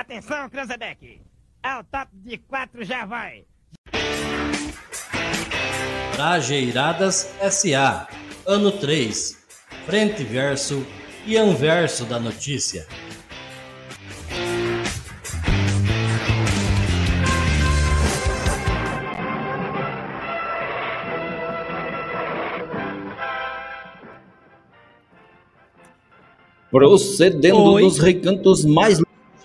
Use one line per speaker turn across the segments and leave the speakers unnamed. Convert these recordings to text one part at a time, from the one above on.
Atenção, Cranzebeck. Ao top de quatro já vai.
Trajeiradas SA. Ano 3. Frente verso e anverso da notícia.
Procedendo Oi. nos recantos mais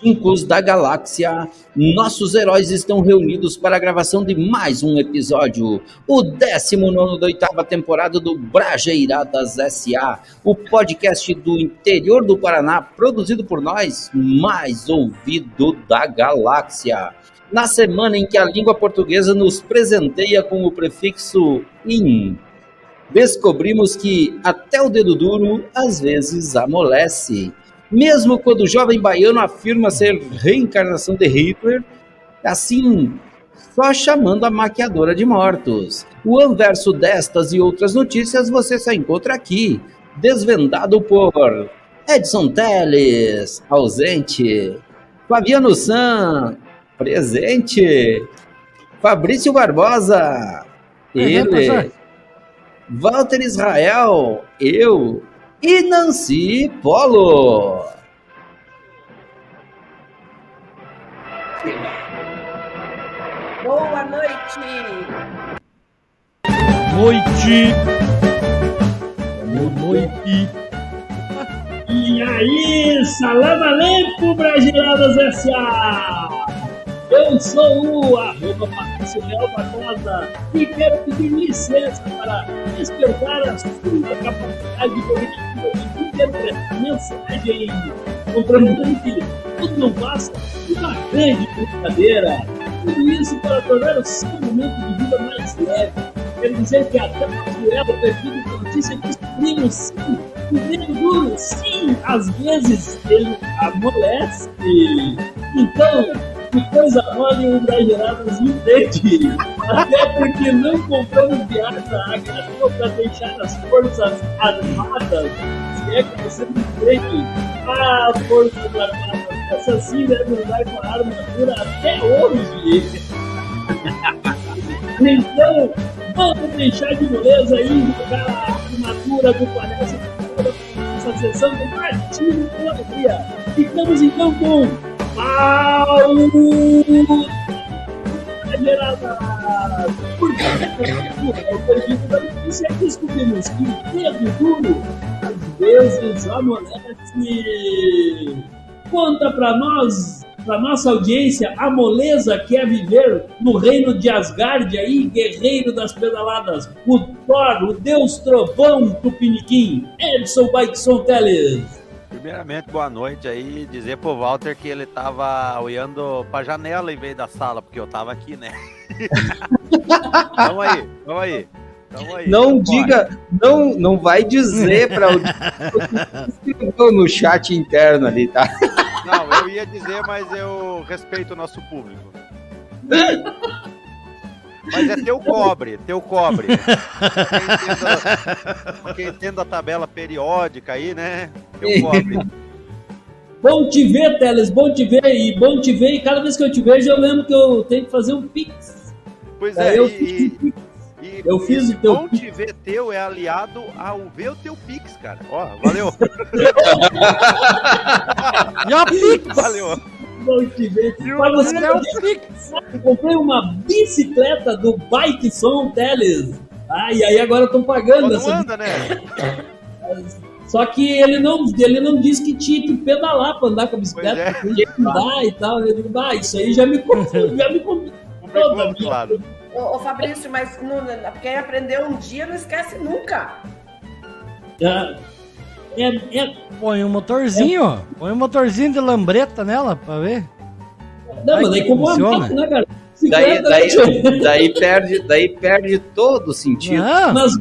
longínquos da galáxia, nossos heróis estão reunidos para a gravação de mais um episódio, o 19 da oitava temporada do Brajeiradas S.A., o podcast do interior do Paraná, produzido por nós, mais ouvido da galáxia. Na semana em que a língua portuguesa nos presenteia com o prefixo in, descobrimos que até o dedo duro às vezes amolece. Mesmo quando o jovem baiano afirma ser reencarnação de Hitler, assim, só chamando a maquiadora de mortos. O anverso destas e outras notícias você só encontra aqui, desvendado por Edson Teles, ausente, Fabiano San, presente, Fabrício Barbosa, ele, Walter Israel, eu e Nancy Polo.
Boa noite.
Noite. Boa noite. E aí, salam aleikum, Brasileiras S.A. Eu sou o arroba Patrício Real Barbosa e quero pedir licença para despertar a sua capacidade cognitiva de interpretar mensagem, compreendendo que tudo não passa uma grande brincadeira. Tudo isso para tornar o seu momento de vida mais leve. Quero dizer que até a poeira perfil de notícia descobrimos sim, o duro, sim, às vezes ele amolece. Então, coisa mole o Brageradas entende. Até porque não compramos viagem agradou para deixar as Forças Armadas. Se é que você não entende, as Forças Armadas assassinas andar com a armadura até hoje. então, vamos deixar de moleza e jogar a armadura do palhaço essa sessão do pela Alegria. Ficamos então com Paulo Gerada! Porque o perdido da notícia descobrimos que o dedo duro às vezes amolece. Conta pra nós, pra nossa audiência, a moleza que é viver no reino de Asgard aí, guerreiro das pedaladas, o Thor, o Deus Trovão Tupiniquim, Edson Baixon Teles.
Primeiramente, boa noite aí. Dizer pro Walter que ele tava olhando pra janela em vez da sala, porque eu tava aqui, né? tamo aí, tamo aí.
Tamo aí não diga, não, não vai dizer pra o no chat interno ali, tá?
Não, eu ia dizer, mas eu respeito o nosso público. Mas é teu cobre, teu cobre. Quem entenda, a tabela periódica aí, né?
Bom te ver, Teles, bom te ver e bom te ver. E cada vez que eu te vejo, eu lembro que eu tenho que fazer um pix.
Pois é,
eu
e,
fiz,
e, eu fiz o teu bom te ver teu é aliado ao ver o teu pix, cara. Ó, valeu.
Já pix. Valeu vão te ver. Mas você é um comprei uma bicicleta do Bike Som Teles. Ah, e aí agora estão pagando
essa. Anda, né?
Só que ele não, ele não disse que tinha que pedalar para andar com a bicicleta, é. tinha que andar e tal. Eu digo, ah, isso aí já me confundiu, já me confundiu.
Claro. Ô, ô, Fabrício, mas não, quem aprendeu um dia não esquece nunca.
Já, é, é... Põe um motorzinho, é. põe um motorzinho de lambreta nela pra ver. Não, mas daí como funciona. né, cara?
Daí, daí, daí, perde, daí perde todo o sentido. Não.
Mas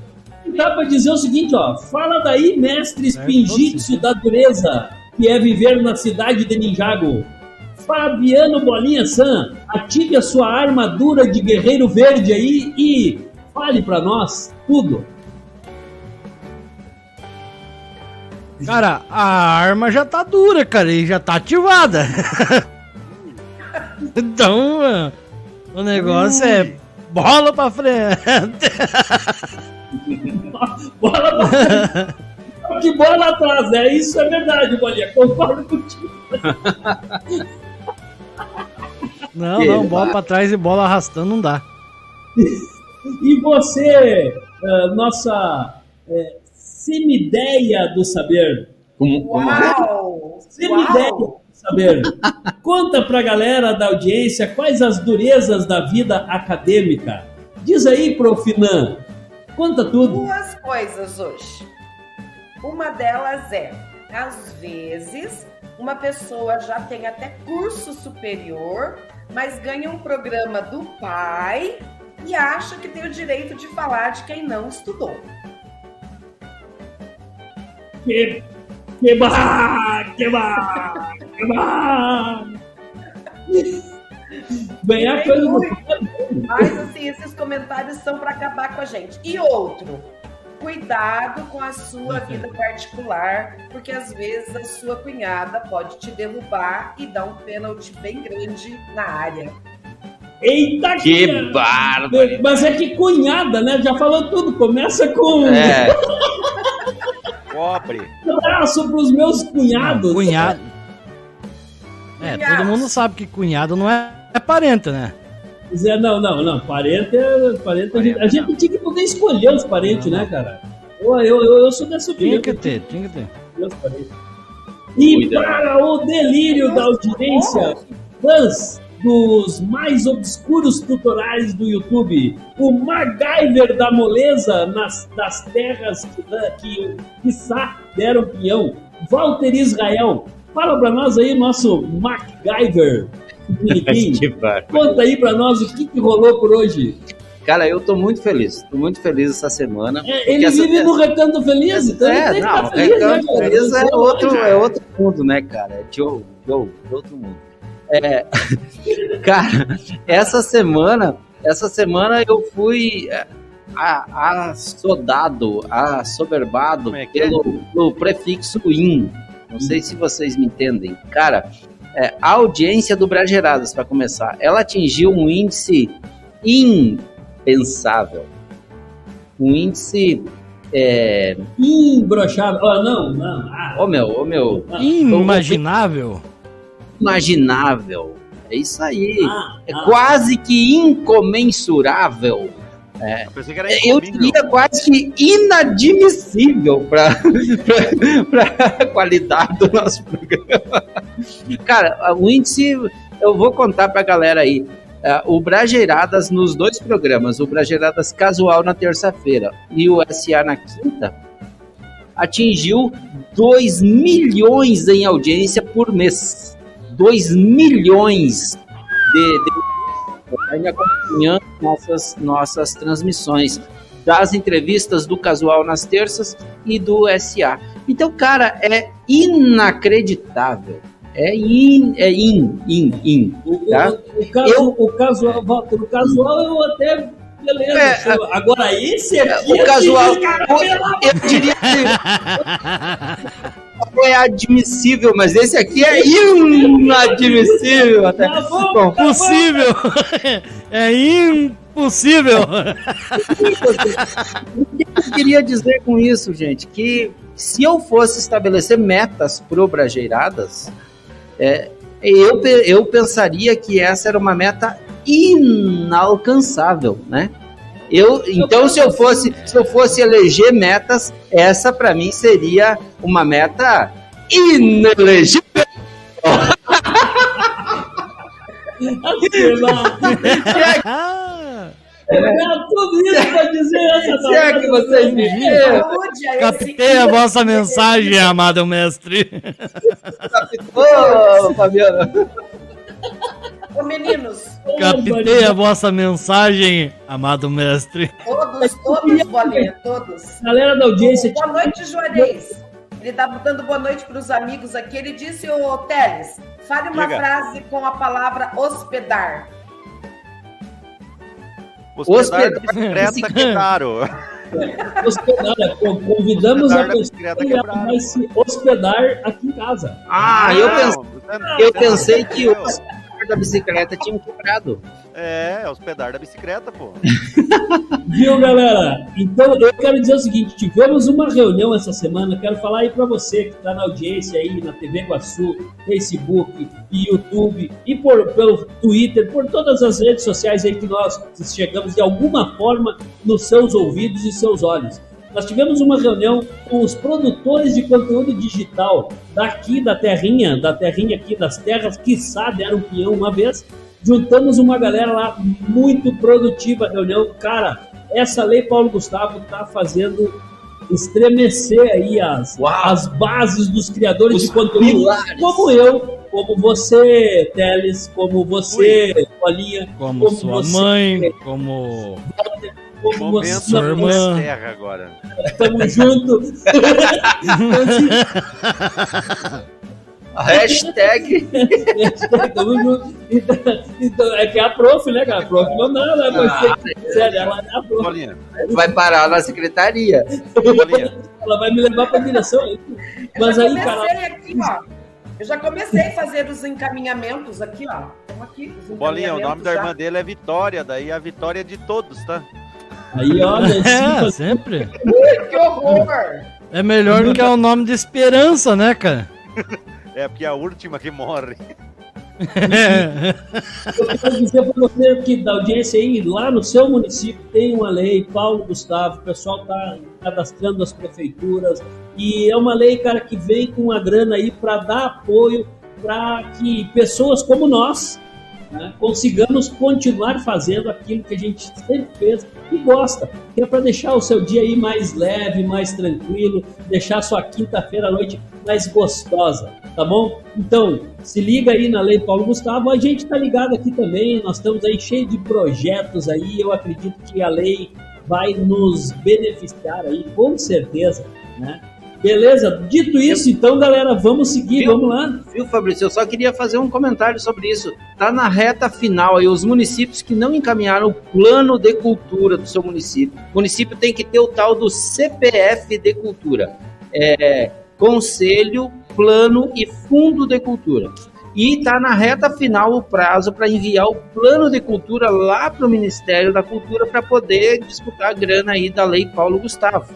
dá pra dizer o seguinte, ó. Fala daí, mestre espinjitsu da dureza, que é viver na cidade de Ninjago. Fabiano Bolinha San, ative a sua armadura de guerreiro verde aí e fale para nós tudo.
Cara, a arma já tá dura, cara, e já tá ativada.
Então, o negócio é bola pra frente.
bola pra frente. Que bola atrás, é isso é verdade, Bolinha. Concordo contigo.
Não, não, bola pra trás e bola arrastando não dá.
E você, uh, nossa é, semideia do saber.
Como, como Uau!
Semideia Uau. do saber. Conta pra galera da audiência quais as durezas da vida acadêmica. Diz aí, Profinan. Conta tudo.
Duas coisas hoje. Uma delas é, às vezes, uma pessoa já tem até curso superior, mas ganha um programa do pai e acha que tem o direito de falar de quem não estudou.
Que, que barra, que barra, que. Ganhar coisa do
Mas assim, esses comentários são para acabar com a gente. E outro, cuidado com a sua vida particular, porque às vezes a sua cunhada pode te derrubar e dar um pênalti bem grande na área.
Eita,
que bárbaro!
Mas é que cunhada, né? Já falou tudo. Começa com.
É.
Pobre.
Um abraço pros meus cunhados.
Cunhado. É, todo mundo sabe que cunhado não é, é parente, né?
É, não, não, não. Parente é. Parente, a, gente, a gente tinha que poder escolher os parentes, não, né, cara? Eu, eu, eu, sou dessa
opinião. Tinha que ter, tinha que ter.
E para o delírio da audiência, fãs dos mais obscuros tutoriais do YouTube, o MacGyver da moleza nas, das terras que, que, quiçá, deram pinhão, Walter Israel. Fala para nós aí, nosso MacGyver. Conta aí para nós o que, que rolou por hoje.
Cara, eu tô muito feliz. Tô muito feliz essa semana.
É, ele vive no Recanto Feliz, então
é,
ele
não, feliz, Recanto né, Feliz é outro, é outro mundo, né, cara? É de, outro mundo. É, cara, essa semana, essa semana eu fui é, assodado, assoberbado é pelo, pelo prefixo in. Não sei se vocês me entendem. Cara, é, a audiência do Brageradas, para começar, ela atingiu um índice impensável. Um índice. É...
Imbrochável. Oh, não, não. Ah.
Oh, meu, oh, meu.
Inimaginável.
Imaginável. É isso aí. Ah, é ah. quase que incomensurável. É. Eu, eu diria quase que inadmissível para a qualidade do nosso programa. Cara, o índice, eu vou contar para a galera aí. Uh, o Brageiradas nos dois programas, o Brageiradas Casual na terça-feira e o SA na quinta, atingiu 2 milhões em audiência por mês. 2 milhões de, de acompanhando nossas, nossas transmissões das entrevistas do Casual nas terças e do SA. Então, cara, é inacreditável. É in, é in, in, in.
Tá? O, o, o, caso, eu, o casual, Walter, o casual eu até beleza. É, Agora esse aqui.
O casual. eu, eu diria que. é admissível, mas esse aqui é inadmissível. Até. Tá
bom, tá possível. é impossível.
o que eu queria dizer com isso, gente? Que se eu fosse estabelecer metas pro Brajeiradas, é, eu, eu pensaria que essa era uma meta inalcançável, né? Eu, então, se eu fosse, se eu fosse eleger metas, essa para mim seria uma meta inelegível.
É tudo isso pra dizer essa
Se é que vocês me viram.
Captei a vossa mensagem, amado mestre.
Captou, Fabiana.
Ô, meninos.
Captei a vossa mensagem, amado mestre.
Todos, todos, bolinha, todos.
Galera da audiência.
Boa noite, Juarez. Ele tá dando boa noite para os amigos aqui. Ele disse, ô Teles, fale uma Diga. frase com a palavra hospedar.
Hospedar, hospedar. que caro.
Hospedar, convidamos hospedar a pessoa que vai se hospedar aqui em casa.
Ah, eu, pensei, eu pensei que pedais da bicicleta tinham quebrado.
É, é os pedais da bicicleta, pô.
Viu, galera? Então, eu quero dizer o seguinte: tivemos uma reunião essa semana. Quero falar aí para você que está na audiência aí, na TV Iguaçu, Facebook, YouTube e por, pelo Twitter, por todas as redes sociais aí que nós chegamos de alguma forma nos seus ouvidos e seus olhos. Nós tivemos uma reunião com os produtores de conteúdo digital daqui da terrinha, da terrinha aqui das terras, que sabe, era um peão uma vez. Juntamos uma galera lá muito produtiva, reunião. Cara, essa lei Paulo Gustavo tá fazendo estremecer aí as, as bases dos criadores
Os
de conteúdo,
pilares.
como eu, como você, Teles, como você, Bolinha,
Como,
Como
sua
você-
mãe, como.
Momento
Sua irmã.
terra agora.
Tamo junto.
Hashtag.
Tamo junto. Então, então, é que é a prof, né, cara? A prof não dá, né?
Ah,
Mas, sério, ela é a prof.
Bolinha,
Vai parar na secretaria.
bolinha.
Ela vai me levar pra direção. Mas
eu
aí,
já
cara,
comecei aqui, ó. Eu já comecei a fazer os encaminhamentos aqui, ó. Estamos aqui. os
Bolinha, o nome
encaminhamentos
da
já.
irmã dele é Vitória, daí a vitória é de todos, tá?
Aí, olha,
É,
assim,
sempre.
Ui, que horror!
É melhor do que é o nome de esperança, né, cara?
É porque é a última que morre.
eu quero dizer pra você que da audiência aí, lá no seu município tem uma lei, Paulo Gustavo, o pessoal tá cadastrando as prefeituras, e é uma lei, cara, que vem com uma grana aí para dar apoio para que pessoas como nós né, consigamos continuar fazendo aquilo que a gente sempre fez e gosta, que é para deixar o seu dia aí mais leve, mais tranquilo, deixar a sua quinta-feira à noite mais gostosa, tá bom? Então, se liga aí na Lei Paulo Gustavo, a gente tá ligado aqui também, nós estamos aí cheio de projetos aí, eu acredito que a lei vai nos beneficiar aí, com certeza, né? Beleza? Dito isso, então, galera, vamos seguir,
Viu?
vamos lá.
Viu, Fabrício? Eu só queria fazer um comentário sobre isso. Tá na reta final aí, os municípios que não encaminharam o plano de cultura do seu município. O município tem que ter o tal do CPF de cultura. É, Conselho, Plano e Fundo de Cultura. E tá na reta final o prazo para enviar o plano de cultura lá para o Ministério da Cultura para poder disputar a grana aí da Lei Paulo Gustavo.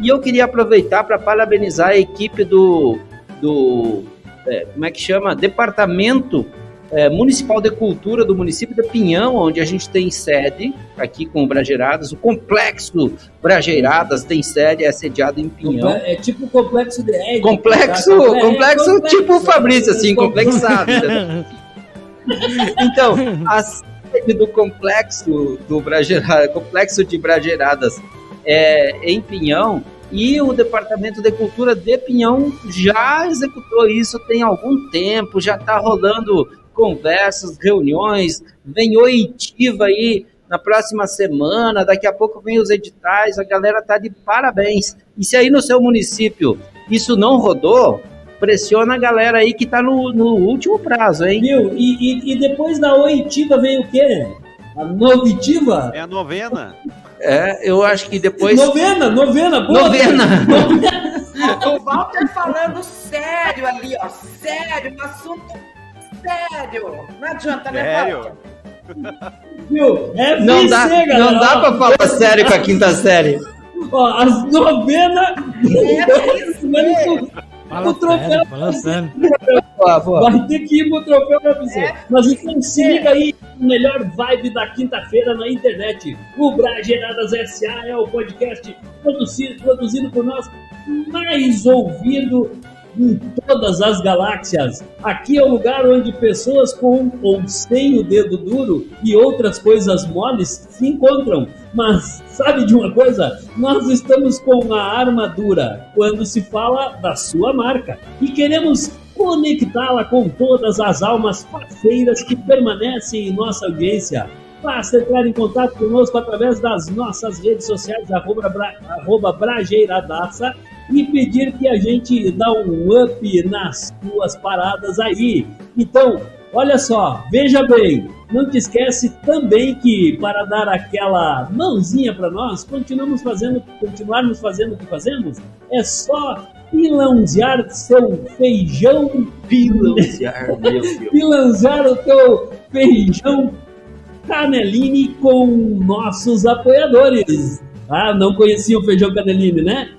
E eu queria aproveitar para parabenizar a equipe do, do é, como é que chama? Departamento é, Municipal de Cultura do município de Pinhão, onde a gente tem sede aqui com o Brageiradas. O Complexo Brageiradas tem sede, é sediado em Pinhão.
É tipo o complexo de Édipo,
Complexo,
tá? É,
complexo, tipo o Fabrício, assim,
complexo.
complexado. Então, a sede do complexo do Brageirada, complexo de Brageiradas é em Pinhão e o Departamento de Cultura de Pinhão já executou isso tem algum tempo, já está rolando conversas, reuniões, vem oitiva aí na próxima semana, daqui a pouco vem os editais, a galera tá de parabéns. E se aí no seu município isso não rodou, pressiona a galera aí que tá no, no último prazo, hein?
Viu? E, e, e depois da oitiva veio o quê? A novitiva?
É a novena.
É, eu acho que depois.
Novena, novena, boa.
Novena!
O Walter falando sério ali, ó. Sério, um assunto sério. Não adianta, né,
Sério?
Walter?
Viu? É
Não dá,
galera.
não dá pra falar sério com a quinta série.
Ó, as novenas.
Fala
O troféu-
sério, fala sério.
Vai ter que ir pro troféu pra você.
É.
Mas então se liga aí, o melhor vibe da quinta-feira na internet. O Brageradas SA é o podcast produzido, produzido por nós, mais ouvido em todas as galáxias. Aqui é o lugar onde pessoas com ou sem o dedo duro e outras coisas moles se encontram. Mas sabe de uma coisa? Nós estamos com a armadura quando se fala da sua marca e queremos conectá-la com todas as almas parceiras que permanecem em nossa audiência. Basta entrar em contato conosco através das nossas redes sociais, arroba, arroba Brageiradaça, e pedir que a gente dá um up nas suas paradas aí. Então, olha só, veja bem, não te esquece também que para dar aquela mãozinha para nós, continuamos fazendo, continuarmos fazendo o que fazemos, é só pilãozear seu feijão,
meu Deus.
pilãozear o teu feijão caneline com nossos apoiadores. Ah, não conhecia o feijão caneline, né?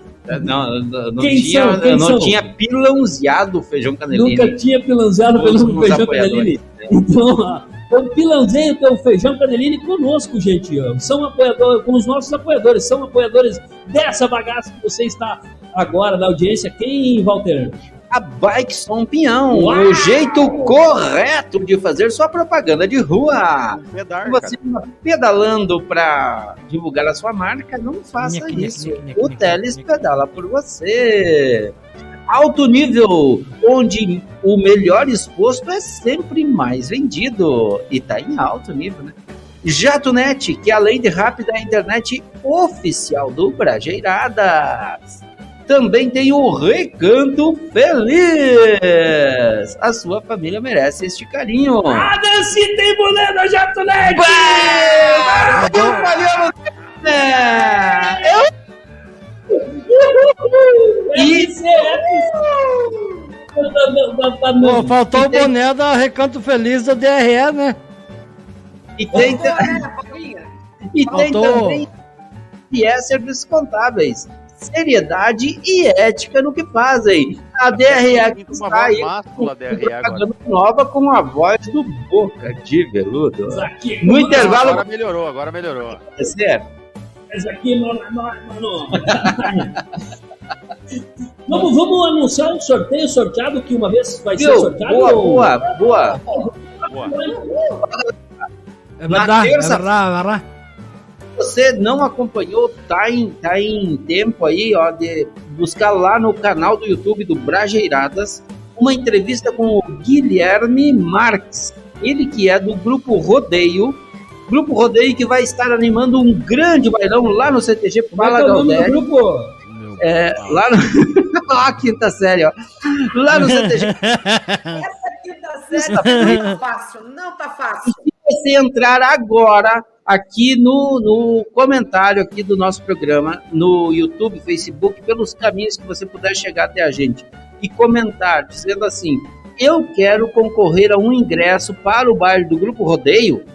Não, não, não
Quem
tinha,
são? Quem
eu não
são?
tinha pilãozeado o feijão caneline.
Nunca tinha pilãozeado
os
feijão caneline.
né?
Então, então pilãozeia o teu feijão caneline conosco, gente. São apoiadores, com os nossos apoiadores, são apoiadores dessa bagaça que você está agora na audiência. Quem, Walter?
A Bike Som Pinhão,
Uau!
o jeito correto de fazer sua propaganda de rua.
Pedar,
Se você está pedalando para divulgar a sua marca, não faça
nheque,
isso.
nheque, nheque,
O Teles pedala por você. Alto nível, onde o melhor exposto é sempre mais vendido. E tá em alto nível, né? JatoNet, que além de rápida, é a internet oficial do Brajeiradas. Também tem o Recanto Feliz. A sua família merece este carinho.
Ah, se tem boné da Jatonete!
É, eu E-
FC, FC.
Pô, faltou o boné da Recanto Feliz do DRE, né?
E tem,
Paulinha?
e tem também e é serviços contábeis. Seriedade e ética no que fazem. A que
uma
está aí propaganda nova com a voz do Boca de Veludo.
Aqui,
No intervalo,
Agora melhorou, agora melhorou.
É.
Esse aqui, mano, mano, mano. Vamos, vamos anunciar um sorteio sorteado que uma vez vai ser
Viu?
sorteado?
Boa,
ou-
boa, boa.
Boa.
É
Na
verdade, é verdade, é verdade.
Você não acompanhou, tá em, tá em tempo aí, ó, de buscar lá no canal do YouTube do Brajeiradas uma entrevista com o Guilherme Marques, ele que é do Grupo Rodeio, Grupo Rodeio que vai estar animando um grande bailão lá no CTG
é
Pala
é o nome do
Galdério,
grupo?
é, lá no... ó, a quinta série, ó. Lá no CTG
Essa quinta série não tá fácil, não tá fácil.
você entrar agora aqui no, no comentário aqui do nosso programa, no YouTube, Facebook, pelos caminhos que você puder chegar até a gente e comentar dizendo assim: eu quero concorrer a um ingresso para o baile do Grupo Rodeio.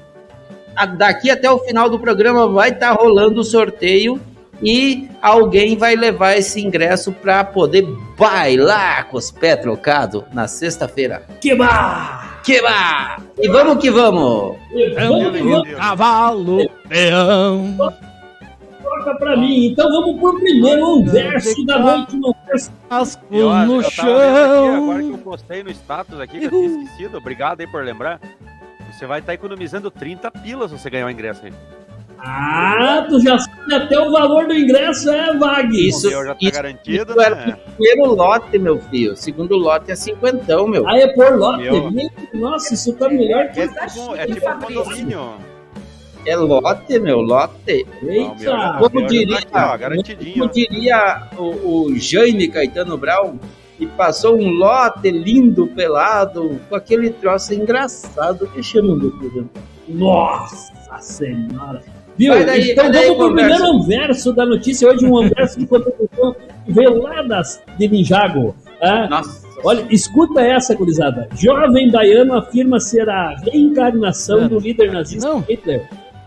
Daqui até o final do programa vai estar rolando o sorteio e alguém vai levar esse ingresso para poder bailar com os pés trocados na sexta-feira.
Que bar!
Que va! E vamos que vamos!
Cavalo, peão.
toca pra mim. Então vamos pro primeiro verso da noite. Um verso
Asco
Eu, acho-
no
aqui, agora que eu
chão.
postei no status aqui, que eu tinha esquecido, obrigado aí por lembrar. Você vai estar economizando 30 pilas se você ganhar o ingresso aí.
Ah, tu já sabe até o valor do ingresso, é, Vag?
Isso-
o já tá
isso-
garantido,
isso era
né?
Primeiro lote, meu filho. Segundo lote é cinquentão, meu.
Aí é por lote.
Meu.
Nossa, isso tá melhor que.
É tipo, é tipo um condomínio.
É lote, meu, lote.
Ah, o meu
Eita!
o
Como diria-
tá aqui.
Como diria o, o Jaime Caetano Brown, e passou um lote lindo, pelado, com aquele troço engraçado que de programa.
Nossa senhora! Viu?
Daí,
então vamos pro
conversa.
primeiro verso da notícia. Hoje um verso de contribuição que veio lá das, de Ninjago. Ah,
Nossa.
olha, escuta essa, gurizada. Jovem baiano afirma ser a reencarnação do líder nazista
Não.
Hitler.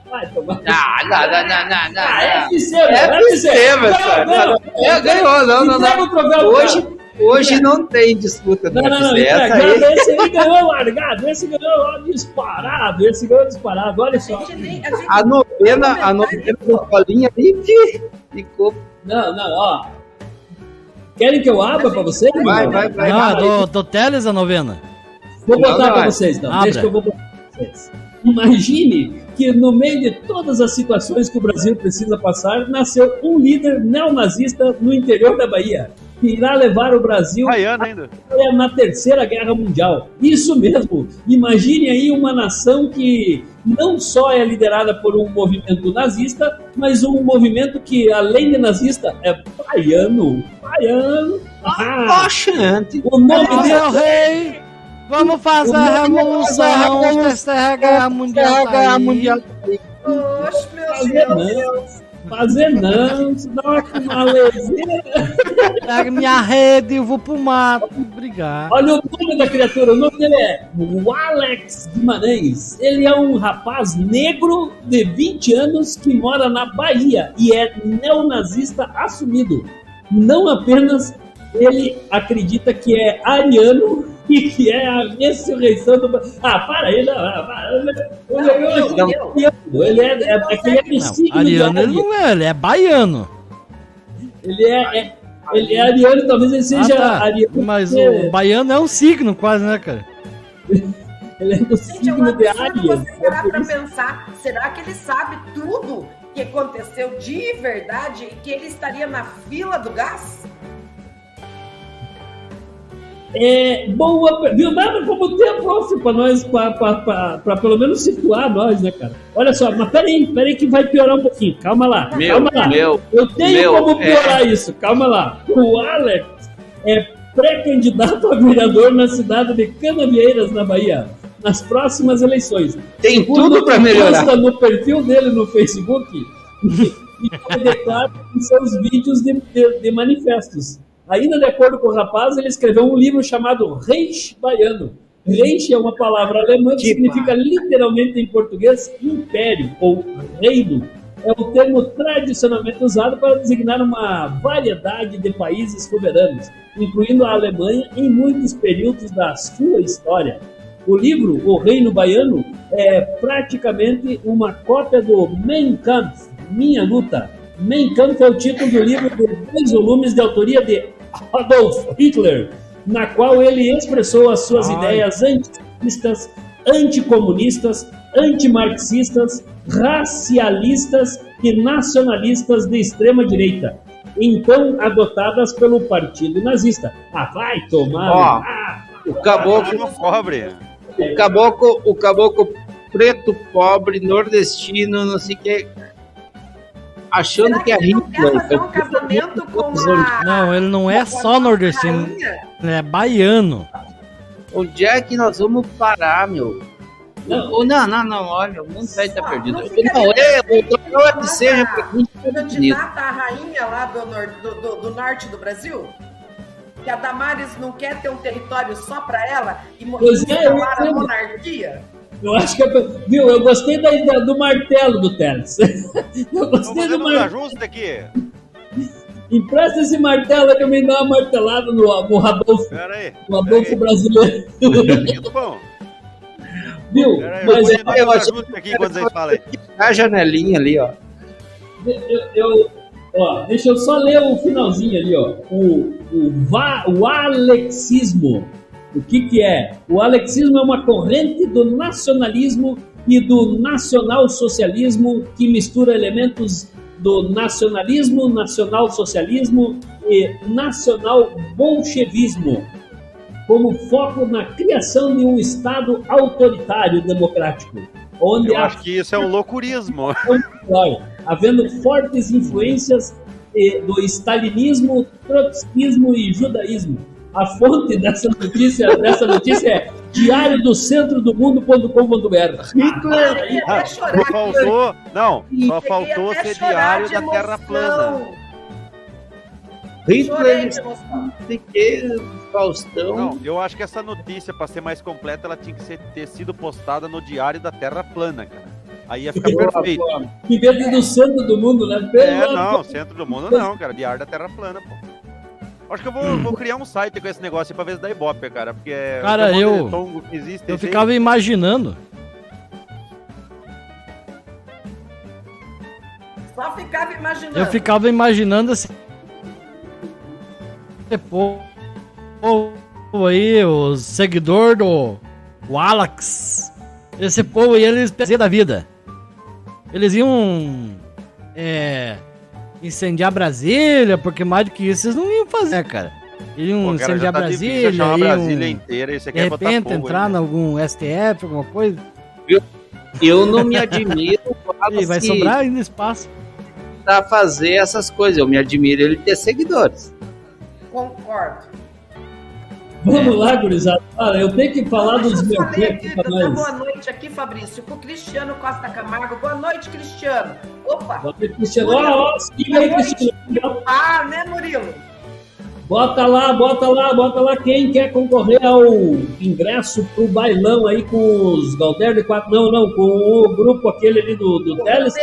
Vai tomar.
Ah, não, não, não, não, não,
Ah,
não.
FC,
É FC,
Ganhou,
senhor.
ganhou.
É, ganhou, não, não, não.
o
Hoje. Hoje não tem disputa do
Não, não, não,
UFC. Essa aí
Esse aí ganhou largado, esse ganhou disparado, esse ganhou disparado, olha
A
só.
gente nem. A gente
A novena, a novena da bolinha ali fi, ficou.
Não, não, ó. Querem que eu abra pra vocês?
Vai,
Não.
vai, vai.
Não,
vai.
do, do Teles a novena.
Vou
Não,
botar
não,
pra vocês, então.
Abra.
Deixa que eu vou botar pra vocês. Imagine que no meio de todas as situações que o Brasil precisa passar, nasceu um líder neonazista no interior da Bahia, irá levar o Brasil
ainda.
é na Terceira Guerra Mundial. Isso mesmo. Imagine aí uma nação que não só é liderada por um movimento nazista, mas um movimento que, além de nazista, é baiano. Baiano. Ah,
Oxente.
o nome
Meu
dele
rei, vamos fazer a revolução, terceira guerra mundial. tá aí.
Oxe, meu Deus.
Fazer não, se dá uma malezinha.
Pega minha rede e eu vou pro mato brigar.
Olha o nome da criatura, o nome dele é o Alex Guimarães. Ele é um rapaz negro de 20 anos que mora na Bahia e é neonazista assumido. Não apenas ele acredita que é ariano e que é a ressurreição do. Ah, para aí, não. ah, para.
Não,
Ele é, é, é que ele é
Não,
signo
ariano ele
Aries.
não é, ele é baiano.
Ele é, é- ele é ariano, talvez ele seja
Ah, tá.
ariano.
Mas
porque
o baiano é um signo quase, né, cara?
Ele é do
Gente, é um
signo de
absurdo
Arias.
você parar
É
pra pensar. Será que ele sabe tudo que aconteceu de verdade e que ele estaria na fila do gás?
É, boa, viu? Nada como ter a prof pra nós, pra pelo menos situar nós, né, cara? Olha só, mas peraí, peraí que vai piorar um pouquinho. Calma lá,
Meu,
calma lá.
meu,
Eu tenho
meu,
como piorar isso, calma lá. O Alex é pré-candidato a vereador na cidade de Canavieiras, na Bahia, nas próximas eleições.
tem
Segundo
tudo
que
melhorar.
no perfil dele no Facebook, e declara em seus vídeos de, de- de manifestos. Ainda de acordo com o rapaz, ele escreveu um livro chamado Reich Baiano. Reich é uma palavra alemã que significa literalmente em português império ou reino. É o termo tradicionalmente usado para designar uma variedade de países soberanos, incluindo a Alemanha em muitos períodos da sua história. O livro, O Reino Baiano, é praticamente uma cópia do Mein Kampf, Minha Luta. Mein Kampf é o título do livro de dois volumes de autoria de Adolf Hitler, na qual ele expressou as suas
Ai.
ideias antifascistas, anticomunistas, antimarxistas, racialistas e nacionalistas de extrema direita, então adotadas pelo Partido Nazista. Ah, vai tomar!
Ó,
Ah,
O caboclo,
no cobre.
o caboclo, o caboclo preto, pobre, nordestino, não sei o que. Achando
Será
que é
ele não
rico.
quer fazer um casamento com a...
Não, ele não é só nordestino, ele é baiano.
Onde é que nós vamos parar, meu?
Não.
Não, não, não, não olha, o mundo vai estar
Não,
perdido.
não
Não, é, o é que seja tá.
Candidata à rainha lá do, nor- do, do- do norte do Brasil? Que a Damares não quer ter um território só para ela e mo-
Pois é,
a monarquia?
Eu acho que. eu- Viu, eu gostei da, da- do martelo do Teles. Eu gostei do martelo.
ajuste aqui.
Empresta esse martelo que eu me dá uma martelada no, no Adolfo,
Pera aí.
no Adolfo brasileiro.
Muito bom.
Viu?
Pera aí,
Mas
eu
é,
eu
fazer
achei-
ajuste aqui quando vocês falam aí.
A janelinha ali, ó.
eu, eu- ó, deixa eu só ler o finalzinho ali, ó. O, o, va, o alexismo. O que que é? O alexismo é uma corrente do nacionalismo e do nacionalsocialismo que mistura elementos do nacionalismo, nacionalsocialismo e nacional-bolchevismo como foco na criação de um Estado autoritário democrático, onde
Eu
há
acho que isso é um loucurismo.
Havendo fortes influências eh, do stalinismo, trotskismo e judaísmo. A fonte dessa notícia, dessa notícia é diário do centro do mundo.com.br. Hitler,
Ah, Só faltou. Não, só faltou ser diário da Terra plana.
Hitler, que, Faustão.
Não, eu acho que essa notícia, pra ser mais completa, ela tinha que ser- ter sido postada no Diário da Terra Plana, cara. Aí ia ficar perfeito.
em vez do centro do mundo, né?
É,
Pelo
não, centro do mundo não, cara. Diário da Terra Plana, pô. Acho que eu vou, vou criar um site com esse negócio aí pra ver se dá ibope, cara. Porque
Cara, eu-
existe
Eu
esse aí.
ficava imaginando.
Só ficava imaginando.
Eu ficava imaginando assim. Esse povo aí, os seguidores do o Alex. Esse povo aí, eles da vida. Eles iam é, incendiar Brasília, porque mais do que isso eles não iam fazer, cara. Eles iam
Pô, cara,
incendiar
tá
Brasília, iam,
Brasília inteira e você
de
quer botar
repente
fogo
entrar
aí,
em algum STF, alguma coisa,
Eu não me admiro
e vai sobrar ainda espaço.
pra fazer essas coisas. Eu me admiro ele ter seguidores.
Concordo.
Vamos lá, gurizada. Olha, eu tenho que falar dos
eu
meus
falei aqui, dar
nós.
boa noite aqui, Fabrício, pro Cristiano Costa Camargo. Boa noite, Cristiano. Opa!
Bota aí, Cristiano. Ó, ó, siga aí, Cristiano.
Ah, né, Murilo?
Bota lá, bota lá, bota lá quem quer concorrer ao ingresso pro bailão aí com os Galderno 4. Não, não, com o grupo aquele ali do, do Teles.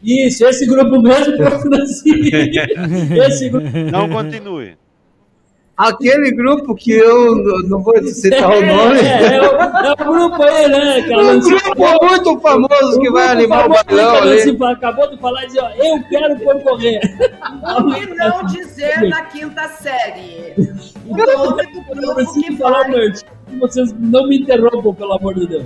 Isso, esse grupo mesmo que eu. Esse grupo.
Não continue.
Aquele grupo que eu não- vou citar o nome.
É, é, o, é o grupo aí, né, cara?
Um grupo muito famoso que vai animar o bailão ali.
Acabou de falar e dizer, ó, eu quero concorrer.
O que não dizer na quinta série? O nome do
Eu
grupo
preciso
que
falar,
vai.
Vocês não me interrompam, pelo amor de Deus.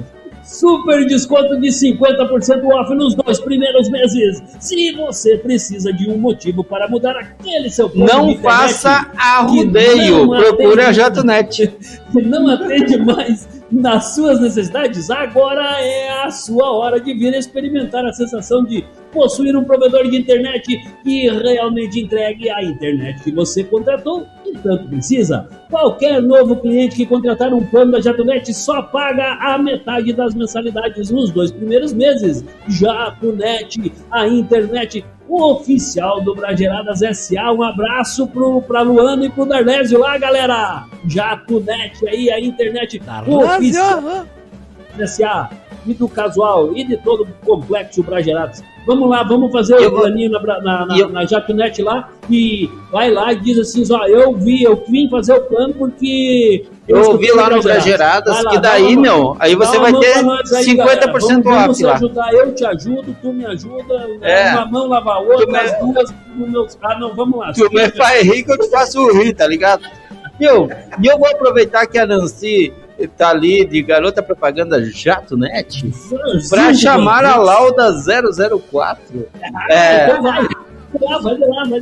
Super desconto de 50% off nos dois primeiros meses. Se você precisa de um motivo para mudar aquele seu plano
Não faça arrudeio, procure a JatoNet.
não atende mais nas suas necessidades, agora é a sua hora de vir experimentar a sensação de possuir um provedor de internet que realmente entregue a internet que você contratou e tanto precisa. Qualquer novo cliente que contratar um plano da JatoNet só paga a metade das mensalidades nos dois primeiros meses. JatoNet, a internet oficial do Brageradas SA. Um abraço pro, pra Luana e pro Darlésio lá, galera! JatoNet aí, a internet oficial do SA e do casual e de todo o complexo Brageradas. Vamos lá, vamos fazer
Eu
o
vou-
planinho na, na, na,
eu-
na lá e vai lá e diz assim, ó, eu vi, eu vim fazer o plano porque...
Eu ouvi lá no
lá,
que daí,
uma-
meu, aí você vai ter
aí,
50%
galera. vamos, vamos
off lá.
ajudar. Eu te ajudo, tu me ajuda.
É.
Uma mão lava a outra,
Tu me-
as duas no meu... Ah, não, vamos lá.
Tu me faz rir que eu te faço rir, tá ligado? Eu, e eu vou aproveitar que a Nancy tá ali de garota propaganda JatoNet pra chamar a Lauda 004. É,
Então vai. Vai lá, vai lá, vai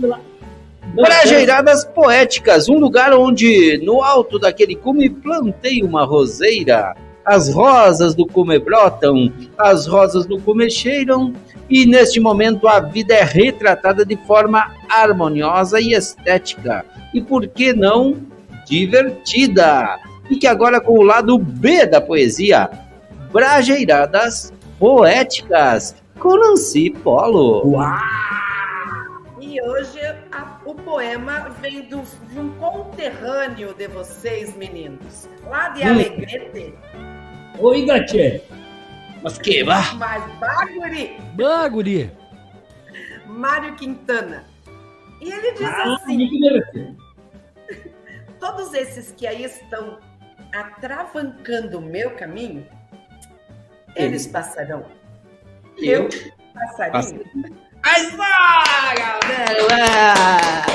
Poéticas, um lugar onde no alto daquele cume plantei uma roseira. As rosas do cume brotam, as rosas do cume cheiram, e neste momento a vida é retratada de forma harmoniosa e estética. E por que não divertida? E que agora com o lado B da poesia, Brajeiradas Poéticas, com Nancy Polo.
E hoje a- o poema vem do, de um conterrâneo de vocês, meninos. Lá de
Hum.
Alegrete,
Oi, Gatê.
Mas que vá!
mas Baguri,
Baguri.
Mário Quintana. E ele diz
Ah,
assim: todos esses que aí estão atravancando o meu caminho, eles passarão. Eu passarinho.
Mas vá, galera!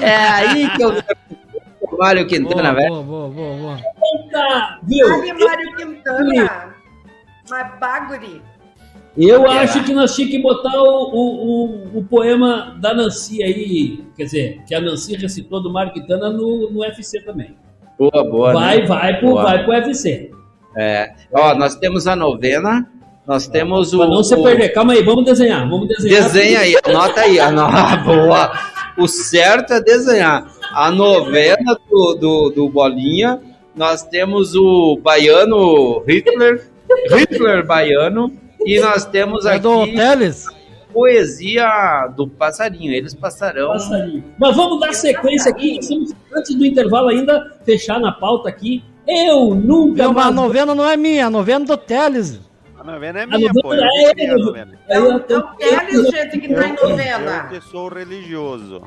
É, aí que eu o Mário Quintana,
Boa,
velho.
boa, boa, boa.
Eita, viu?
Ali, Mário Quintana. Mas Baguri.
Eu acho que nós tínhamos que botar o, o, o, o poema da Nancy aí, quer dizer, que a Nancy recitou do Mário Quintana no, no UFC também.
Boa, boa.
vai,
né?
vai, pro,
Boa.
vai pro UFC.
É. Ó, nós temos a novena, nós temos o.
Pra não se
o-
perder. Calma aí, vamos desenhar. Vamos desenhar.
Desenha aí, anota aí. Anota, boa. O certo é desenhar. A novena do, do, do Bolinha, nós temos o baiano Hitler, Hitler baiano, e nós temos
É do
aqui
Teles?
Poesia do passarinho. Eles passarão.
Passarinho. Mas vamos dar sequência aqui. Antes do intervalo ainda, fechar na pauta aqui. Eu nunca
Não, mas a
mais...
novena não é minha, a novena é do Teles.
A novena é minha, pô.
novena
Eu
é
que criei a
ele.
novena.
Aí eu
Então,
tenho-
então Teles, gente, que tá em
Eu
novena.
que sou religioso.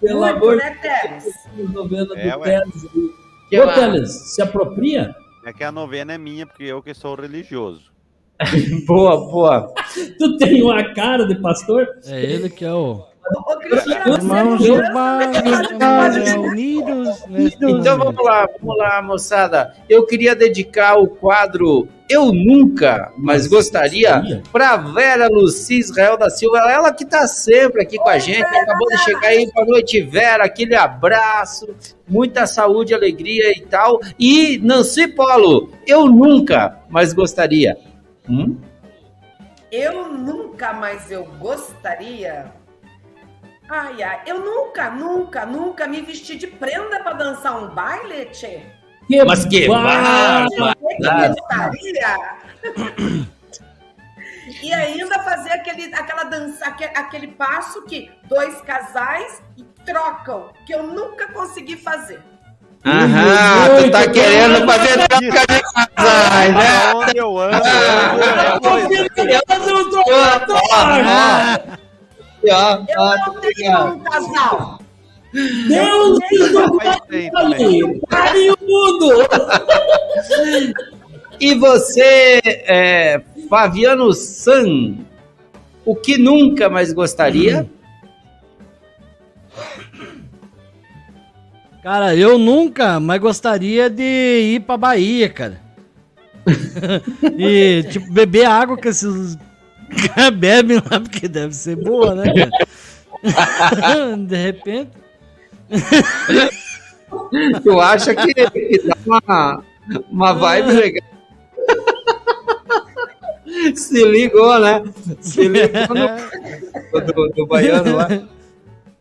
Pelo
Muito,
amor
né, Teles?
de Deus, novena
É,
do
ué.
Teles. Ô. Teles, se apropria?
É que a novena é minha, porque eu que sou religioso.
Boa, boa.
Tu tem uma cara de pastor?
É ele que é o. Irmãos
você
urbanos unidos.
Então vamos lá, vamos lá, moçada. Eu queria dedicar o quadro Eu Nunca, mas gostaria, para Vera Luci Israel da Silva, ela que está sempre aqui com a gente, acabou de chegar aí, boa noite, Vera, aquele abraço, muita saúde, alegria e tal. E Nancy Polo, eu nunca, mas gostaria. Hum?
Eu nunca mais eu gostaria Ai, ai, eu nunca, nunca, nunca me vesti de prenda pra dançar um baile, tchê.
Que
Mas que
que gostaria? E ainda fazer aquele, aquela dança, aque- aquele passo que dois casais trocam, que eu nunca consegui fazer.
Aham, tu tá querendo fazer troca de casais, né?
Aonde eu ando, é
um
Eu não
tá
tenho um casal.
Deus do o mundo!
E você, é, Fabiano San, o que nunca mais gostaria?
Cara, eu nunca, mas gostaria de ir pra Bahia, cara. e, tipo, beber água que esses caras bebem lá, porque deve ser boa, né, cara? De repente.
Tu acha que, que dá uma, uma vibe legal? Se ligou, né? Se ligou no, do, do baiano lá.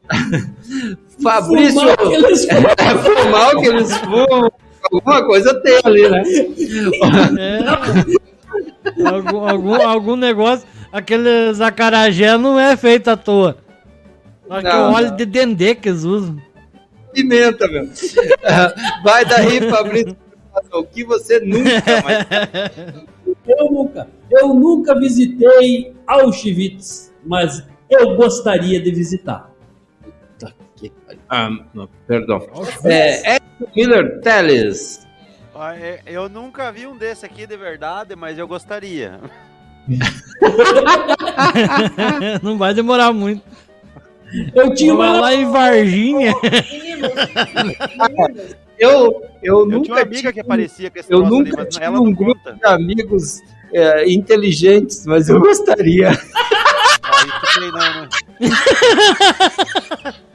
Fabrício,
Fumar aqueles-
é, fumar que eles fumam, alguma coisa tem ali, né?
É. algum, algum, algum negócio, aqueles acarajé não é feito à toa. Acho que é
Não,
o óleo
não.
de dendê que eles usam.
Pimenta, meu. Vai daí, Fabrício, o que você nunca mais
Eu nunca, eu nunca visitei Auschwitz, mas eu gostaria de visitar.
Não, perdão. É, Edson Miller Teles.
Ah, é, Eu nunca vi um desse aqui de verdade, mas eu gostaria.
não vai demorar muito.
Eu tinha uma
lá em Varginha.
Eu, eu
Eu tinha
nunca
uma amiga
tive,
que aparecia com esse
eu
troço ali,
nunca
mas
tive
ela
um grupo
conta.
de amigos é, inteligentes, mas eu gostaria.
Ah, isso sei não, né?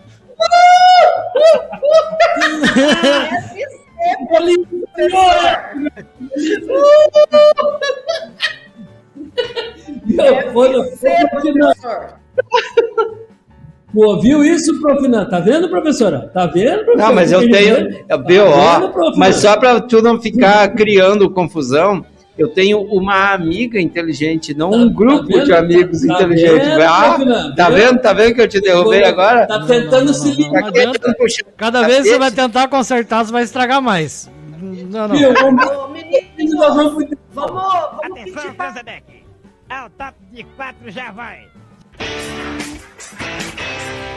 Pô, viu isso, Profinan? Tá vendo, professora? Tá vendo, professora?
Não, mas eu
Ele
tenho, eu,
Tá
BO,
vendo,
mas só para tu não ficar criando confusão, eu tenho uma amiga inteligente, não um
Tá-
grupo
tá vendo?
de amigos
Tá
inteligentes.
vendo,
ah,
Profinan?
tá vendo? Tá vendo que eu te derrubei agora?
Tá tentando
não,
se ligar.
puxar
Cada vez que você vai tentar consertar, você vai estragar mais. Não, não.
Viu? Vamos- vamos-
vamos, vamos
Atenção, Transadec. Ao top de quatro já vai.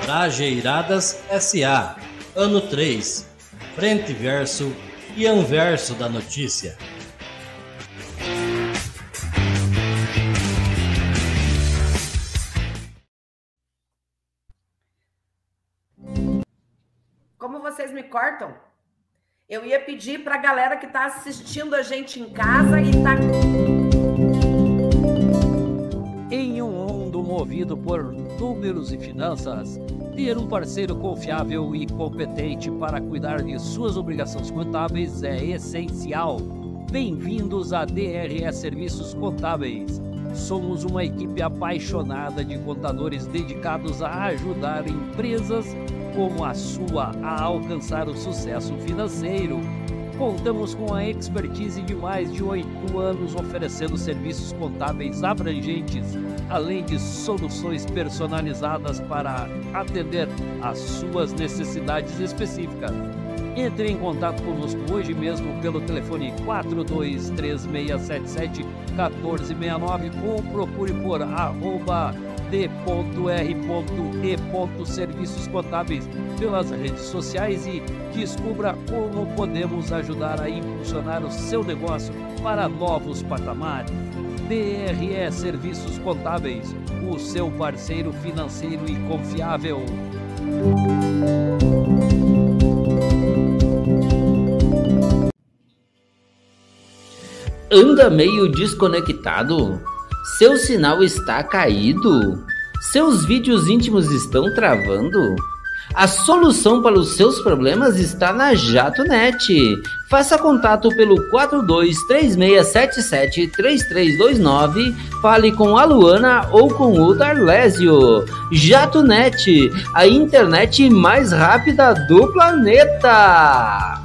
Trajeiradas SA, ano 3, frente verso e anverso da notícia.
Como vocês me cortam? Eu ia pedir para a galera que está assistindo a gente em casa e tá
Em um mundo movido por números e finanças, ter um parceiro confiável e competente para cuidar de suas obrigações contábeis é essencial. Bem-vindos a DRE Serviços Contábeis. Somos uma equipe apaixonada de contadores dedicados a ajudar empresas como a sua a alcançar o sucesso financeiro. Contamos com a expertise de mais de oito anos oferecendo serviços contábeis abrangentes, além de soluções personalizadas para atender às suas necessidades específicas. Entre em contato conosco hoje mesmo pelo telefone 4236771469 ou procure por arroba d.r.e.serviços contábeis pelas redes sociais e descubra como podemos ajudar a impulsionar o seu negócio para novos patamares. DRE Serviços Contábeis, o seu parceiro financeiro e confiável.
Anda meio desconectado? Seu sinal está caído? Seus vídeos íntimos estão travando? A solução para os seus problemas está na JatoNet. Faça contato pelo 4236773329, fale com a Luana ou com o Darlésio. JatoNet, a internet mais rápida do planeta.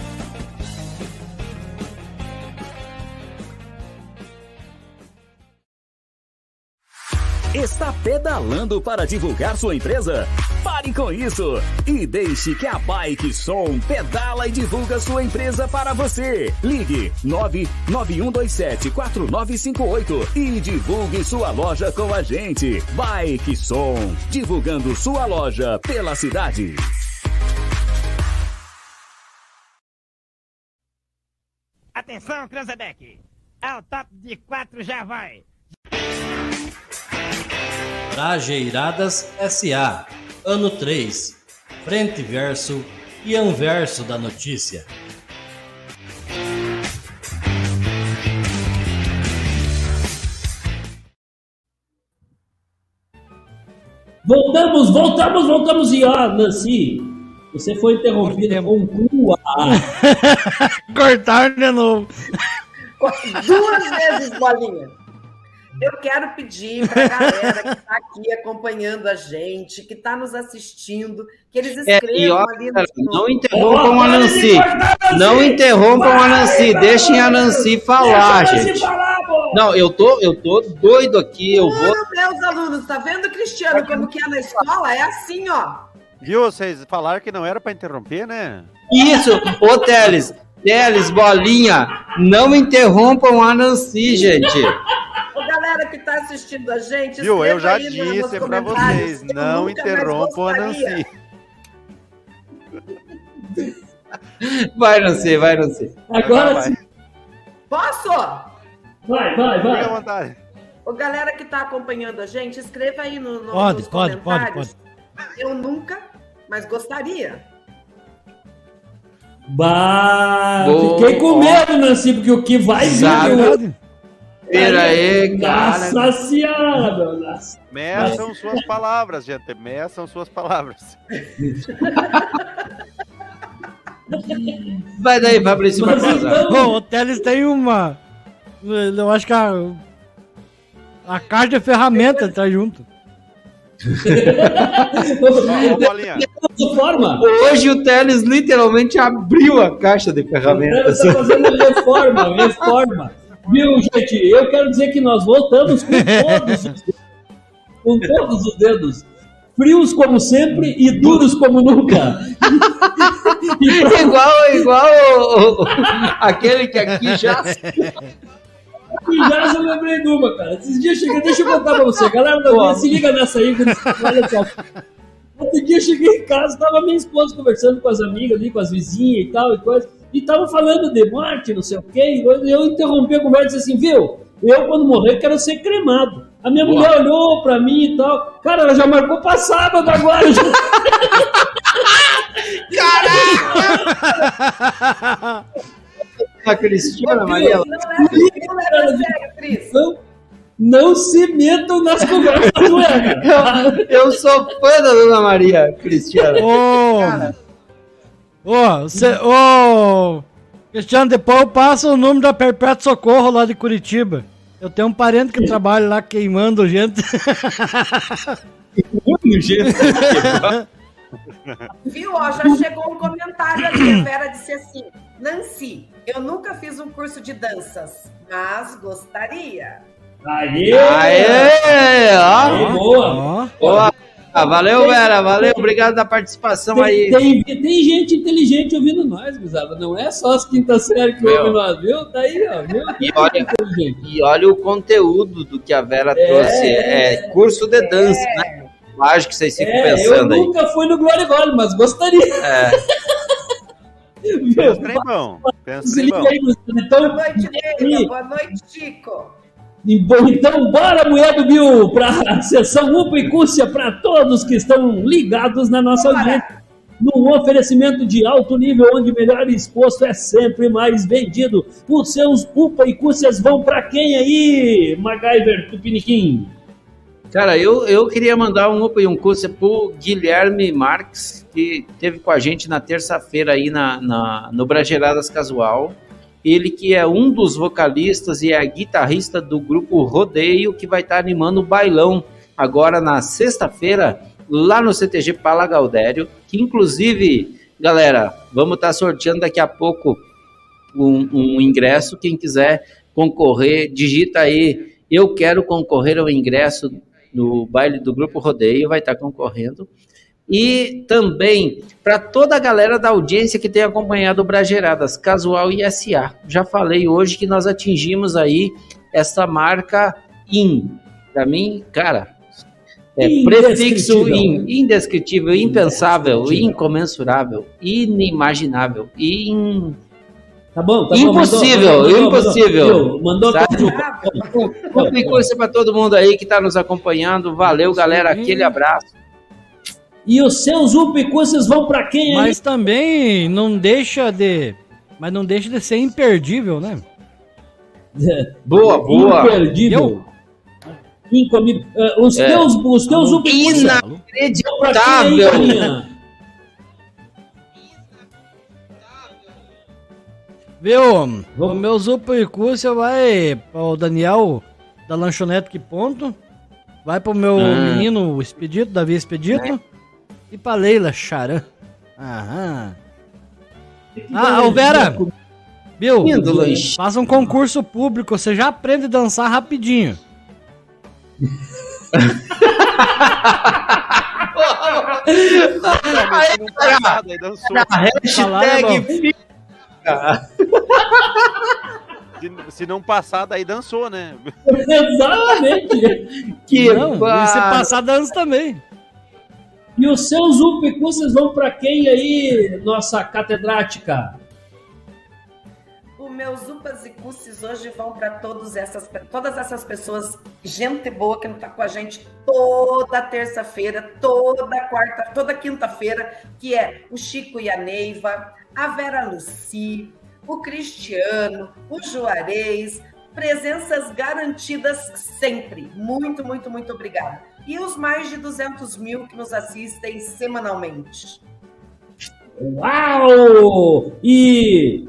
Está pedalando para divulgar sua empresa? Pare com isso e deixe que a Bike Som pedala e divulga sua empresa para você. Ligue 991274958 e divulgue sua loja com a gente. Bike Som, divulgando sua loja pela cidade.
Atenção, Cranzebeck. Ao top de quatro já vai.
Trajeiradas SA, ano 3, frente verso e anverso da notícia.
Voltamos, voltamos, voltamos. E ó, Nancy, você foi interrompida com cu.
Cortar de novo.
Duas vezes, bolinha. Eu quero pedir para a galera que está aqui acompanhando a gente, que está nos assistindo, que eles
É,
escrevam
e ó,
ali no
não interrompam a Nancy. Não interrompam a Nancy. Deixem a Nancy falar,
Deixa
gente.
falar.
Não, eu tô, eu tô doido aqui. Eu vou.
Meu Deus, alunos, tá vendo, Cristiano, como que é na escola? É assim, ó.
Viu? Vocês falaram que não era pra interromper, né?
Isso, ô Teles. Teles, bolinha. Não interrompam a Nancy, gente.
Ô, galera que tá assistindo a gente,
Viu? Eu já disse pra
comentários.
vocês, não interrompam a. Nancy.
Vai, Nancy, vai, Nancy.
Agora
Vai,
sim.
Posso?
Vai, vai,
Fica à
vai.
vontade.
Ô, galera que tá acompanhando a gente, escreva aí no, no,
Pode,
nos
pode, pode,
comentários. Eu nunca, mas gostaria.
Bah,
Boa.
fiquei com medo, Nancy, porque o que vai vir.
Pera aí, cara.
Deus.
Meçam suas palavras, gente. Meçam suas palavras.
Vai daí, Fabrício
Mas
Barbosa.
então,
Ô, o Teles tem uma. Eu acho que a. A caixa de ferramenta tá junto.
Ó, ô, Bolinha,
de forma,
Hoje o Teles literalmente abriu a caixa de ferramentas.
está fazendo reforma, reforma. Viu, gente? Eu quero dizer que nós voltamos com todos os dedos. Com todos os dedos. Frios como sempre e duros como nunca. Pra-
igual, igual aquele que aqui já.
Já eu lembrei de uma, cara. Esses dias cheguei, deixa eu contar pra você. Galera da minha, se liga nessa aí, que olha só. Outro dia eu cheguei em casa, tava minha esposa conversando com as amigas ali, com as vizinhas e tal, e coisa, e tava falando de morte, não sei o quê, e eu interrompi a conversa e disse assim, viu, eu quando morrer quero ser cremado. A minha
Boa.
mulher olhou pra mim e tal, cara, ela já marcou pra sábado agora. Já.
A Cristina Maria.
Não leva, não
se metam nas conversas, cara?
Eu, eu sou fã da Dona Maria Cristina.
Ô! Ô, cê- ô! Cristiano, depois eu passo o número da Perpétuo Socorro lá de Curitiba. Eu tenho um parente que trabalha lá queimando gente.
Muito jeito.
Viu? Ó, já chegou um comentário ali. A Vera disse assim: Nancy, eu nunca fiz um curso de danças, mas gostaria.
Aê!
Aê! Ó.
Aê, boa!
Ó,
Boa. Ah, valeu, Vera. Valeu. Obrigado da participação
Tem,
aí.
tem, tem gente inteligente ouvindo nós, Guzada. Não é só as quintas séries que ouvem nós, viu? Tá aí, ó. Viu?
E olha, e olha o conteúdo do que a Vera
É.
trouxe. É curso de dança, né? Acho que vocês ficam
É, eu
pensando aí.
nunca fui no Glória Gole, mas gostaria.
É.
Pensa trem bom. Pensa bom.
Guzada.
Boa
Então,
noite. Boa noite, Chico.
Então, bora, mulher do Bill, para a sessão UPA e Cúrcia para todos que estão ligados na nossa audiência. Num oferecimento de alto nível, onde melhor exposto é sempre mais vendido. Os seus UPA e Cúrcias vão para quem aí, MacGyver Tupiniquim?
Cara, eu, eu queria mandar um opa e um curso pro Guilherme Marques, que teve com a gente na terça-feira aí na, na, no Brageradas Casual. Ele que é um dos vocalistas e é guitarrista do grupo Rodeio, que vai estar animando o bailão agora na sexta-feira, lá no CTG Pala Galdério, que inclusive, galera, vamos estar sorteando daqui a pouco um, um ingresso. Quem quiser concorrer, digita aí. Eu quero concorrer ao ingresso no baile do Grupo Rodeio, vai estar concorrendo. E também para toda a galera da audiência que tem acompanhado o Brageradas Casual e SA. Já falei hoje que nós atingimos aí essa marca IN. Para mim, cara, é prefixo
Indescritível.
IN, indescritível, impensável,
Indescritível.
incomensurável, inimaginável, in...
Tá bom? Tá
Impossível,
bom, mandou, mandou,
impossível.
Mandou, mandou
Ah,
Muito coisa para todo mundo aí que está nos acompanhando. Valeu, galera. Aquele abraço.
E os seus UPA e Cúrcias vão para quem aí?
mas também não deixa de. Mas não deixa de ser imperdível, né?
Boa, boa.
Imperdível. Incomi... eh, os
É.
teus, os teus e aí,
Inacreditável.
Viu? O meu Zupa e Cúrcia vai pro Daniel da Lanchonete Que Ponto. Vai pro meu
Ah.
menino o Expedito, Davi Expedito. E pra Leila Charan. Aham. Ah, ô Vera! Viu?
Lindo, lanche.
Faz um concurso público, você já aprende a dançar rapidinho.
Mas se não passar, daí dançou.
Hashtag fica.
Se, se não passar, daí dançou, né?
Exatamente.
Que
não, e se passar, dança também.
E os seus UPA e Cúrcias vão para quem aí, nossa catedrática?
Os meus upas e cusses hoje vão para todas essas, todas essas pessoas, gente boa que não está com a gente toda terça-feira, toda quarta, toda quinta-feira, que é o Chico e a Neiva, a Vera Luci, o Cristiano, o Juarez, presenças garantidas sempre. Muito, muito, muito obrigada. E os mais de 200 mil que nos assistem semanalmente.
Uau! E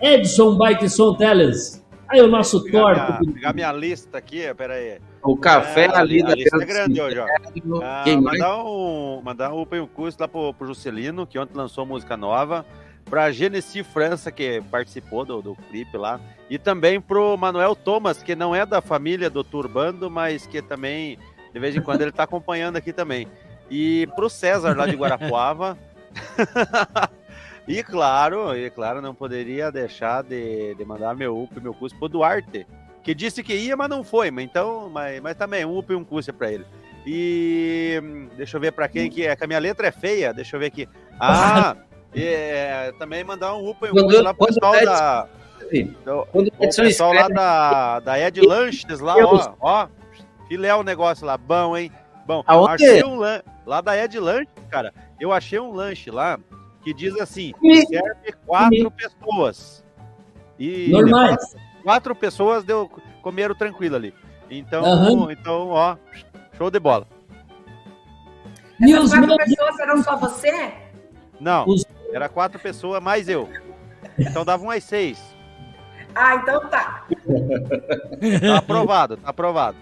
Edson Bike Som Teles. Aí o nosso
Pegar
torto.
minha, pegar minha lista aqui, pera aí.
O café
É,
ali da
lista é grande hoje, ó.
Cimento.
Ah, mandar um, mandar um open curso lá pro, pro Juscelino, que ontem lançou música nova. Pra Genesi França, que participou do, do clipe lá. E também pro Manuel Thomas, que não é da família do Turbando, mas que também, de vez em quando, ele tá acompanhando aqui também. E pro César, lá de Guarapuava. e claro, e claro, não poderia deixar de, de mandar meu UP, meu curso pro Duarte, que disse que ia, mas não foi. Mas então, mas, mas também, um UP e um curso para ele. E deixa eu ver para quem que é, que a minha letra é feia, deixa eu ver aqui. Ah, é, também mandar um UPA e um curso lá pro pessoal
o
da.
o
o pessoal lá da, da Ed Lanches, lá, ó, ó. Filé o negócio lá, bom, hein? Bom,
Aonde?
achei um lan... lá da Ed Lanches, cara. Eu achei um lanche lá que diz assim: serve quatro pessoas. E
Normais.
quatro pessoas deu comeram tranquilo ali. Então,
Aham.
então, ó, show de bola.
E
Essas
os
quatro
meus
pessoas eram só você?
Não,
Os-
era quatro pessoas mais eu. Então dava umas seis.
Ah, então tá.
Tá aprovado, tá aprovado.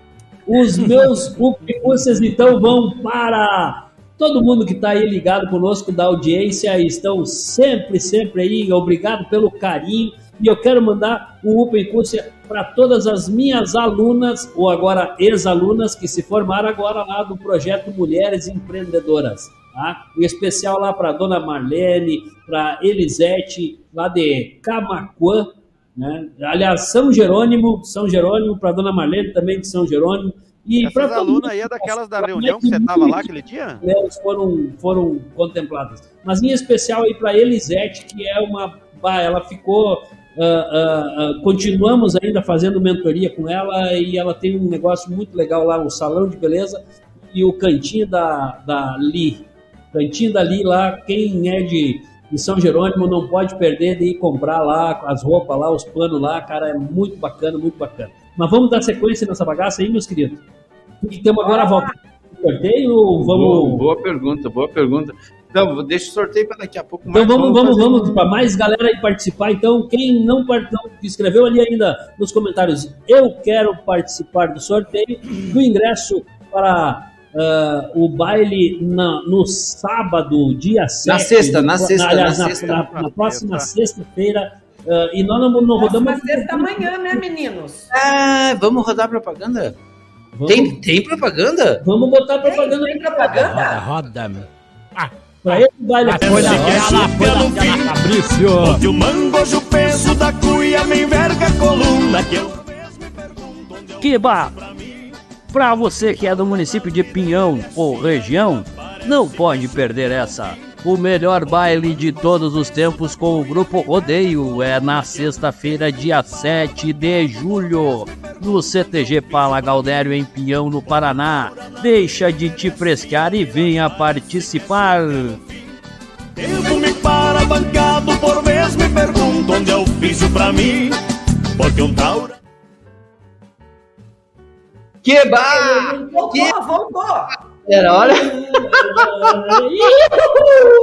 Os meus upicúcias, então, vão para todo mundo que está aí ligado conosco da audiência. Estão sempre, sempre aí. Obrigado pelo carinho. E eu quero mandar um upicúcia para todas as minhas alunas, ou agora ex-alunas, que se formaram agora lá do projeto Mulheres Empreendedoras. Tá? Em especial lá para dona Marlene, para Elisete, lá de Camacuã, né? Aliás, São Jerônimo, São Jerônimo, para dona Marlene também de São Jerônimo. E
Essas alunas aí é daquelas da reunião que você estava lá aquele dia?
Elas foram, foram contempladas. Mas em especial aí para Elisete, que é uma. Ela ficou. Uh, uh, uh, continuamos ainda fazendo mentoria com ela e ela tem um negócio muito legal lá, o salão de beleza e o cantinho da, da Li. Cantinho da Li lá, quem é de em São Jerônimo não pode perder de ir comprar lá as roupas lá, os panos lá, cara, é muito bacana, muito bacana. Mas vamos dar sequência nessa bagaça aí, meus queridos? Que temos agora? Volta sorteio vamos...
Boa, boa, pergunta, boa pergunta. Então, deixa o sorteio para daqui a pouco.
Então vamos, vamos, vamos, vamos para mais galera aí participar. Então, quem não, não escreveu ali ainda nos comentários, eu quero participar do sorteio do ingresso para Uh, o baile na, no sábado, dia 7.
Na sexta, na sexta.
Aliás,
na,
na,
sexta,
na, na próxima sexta-feira. Uh, e nós não, não rodamos.
Próxima sexta amanhã, né, meninos?
Ah, vamos rodar propaganda? Vamos. Tem, tem propaganda?
Vamos botar propaganda.
Tem, tem propaganda?
Roda, roda, meu.
Ah, pra esse baile.
Ah, foi na roda, foi na Fabrício.
Onde o mangojo peso da cuia me enverga a coluna que eu mesmo me pergunto onde
Que ba... Para você que é do município de Pinhão ou região, não pode perder essa. O melhor baile de todos os tempos com o Grupo Rodeio é na sexta-feira, dia 7 de julho, no CTG Pala Galdério, em Pinhão, no Paraná. Deixa de te frescar e venha participar.
Tempo me para bancado, por vez me pergunto onde é o ofício pra mim, porque um taura...
Que bar!
Voltou,
Que-
voltou.
Era hora?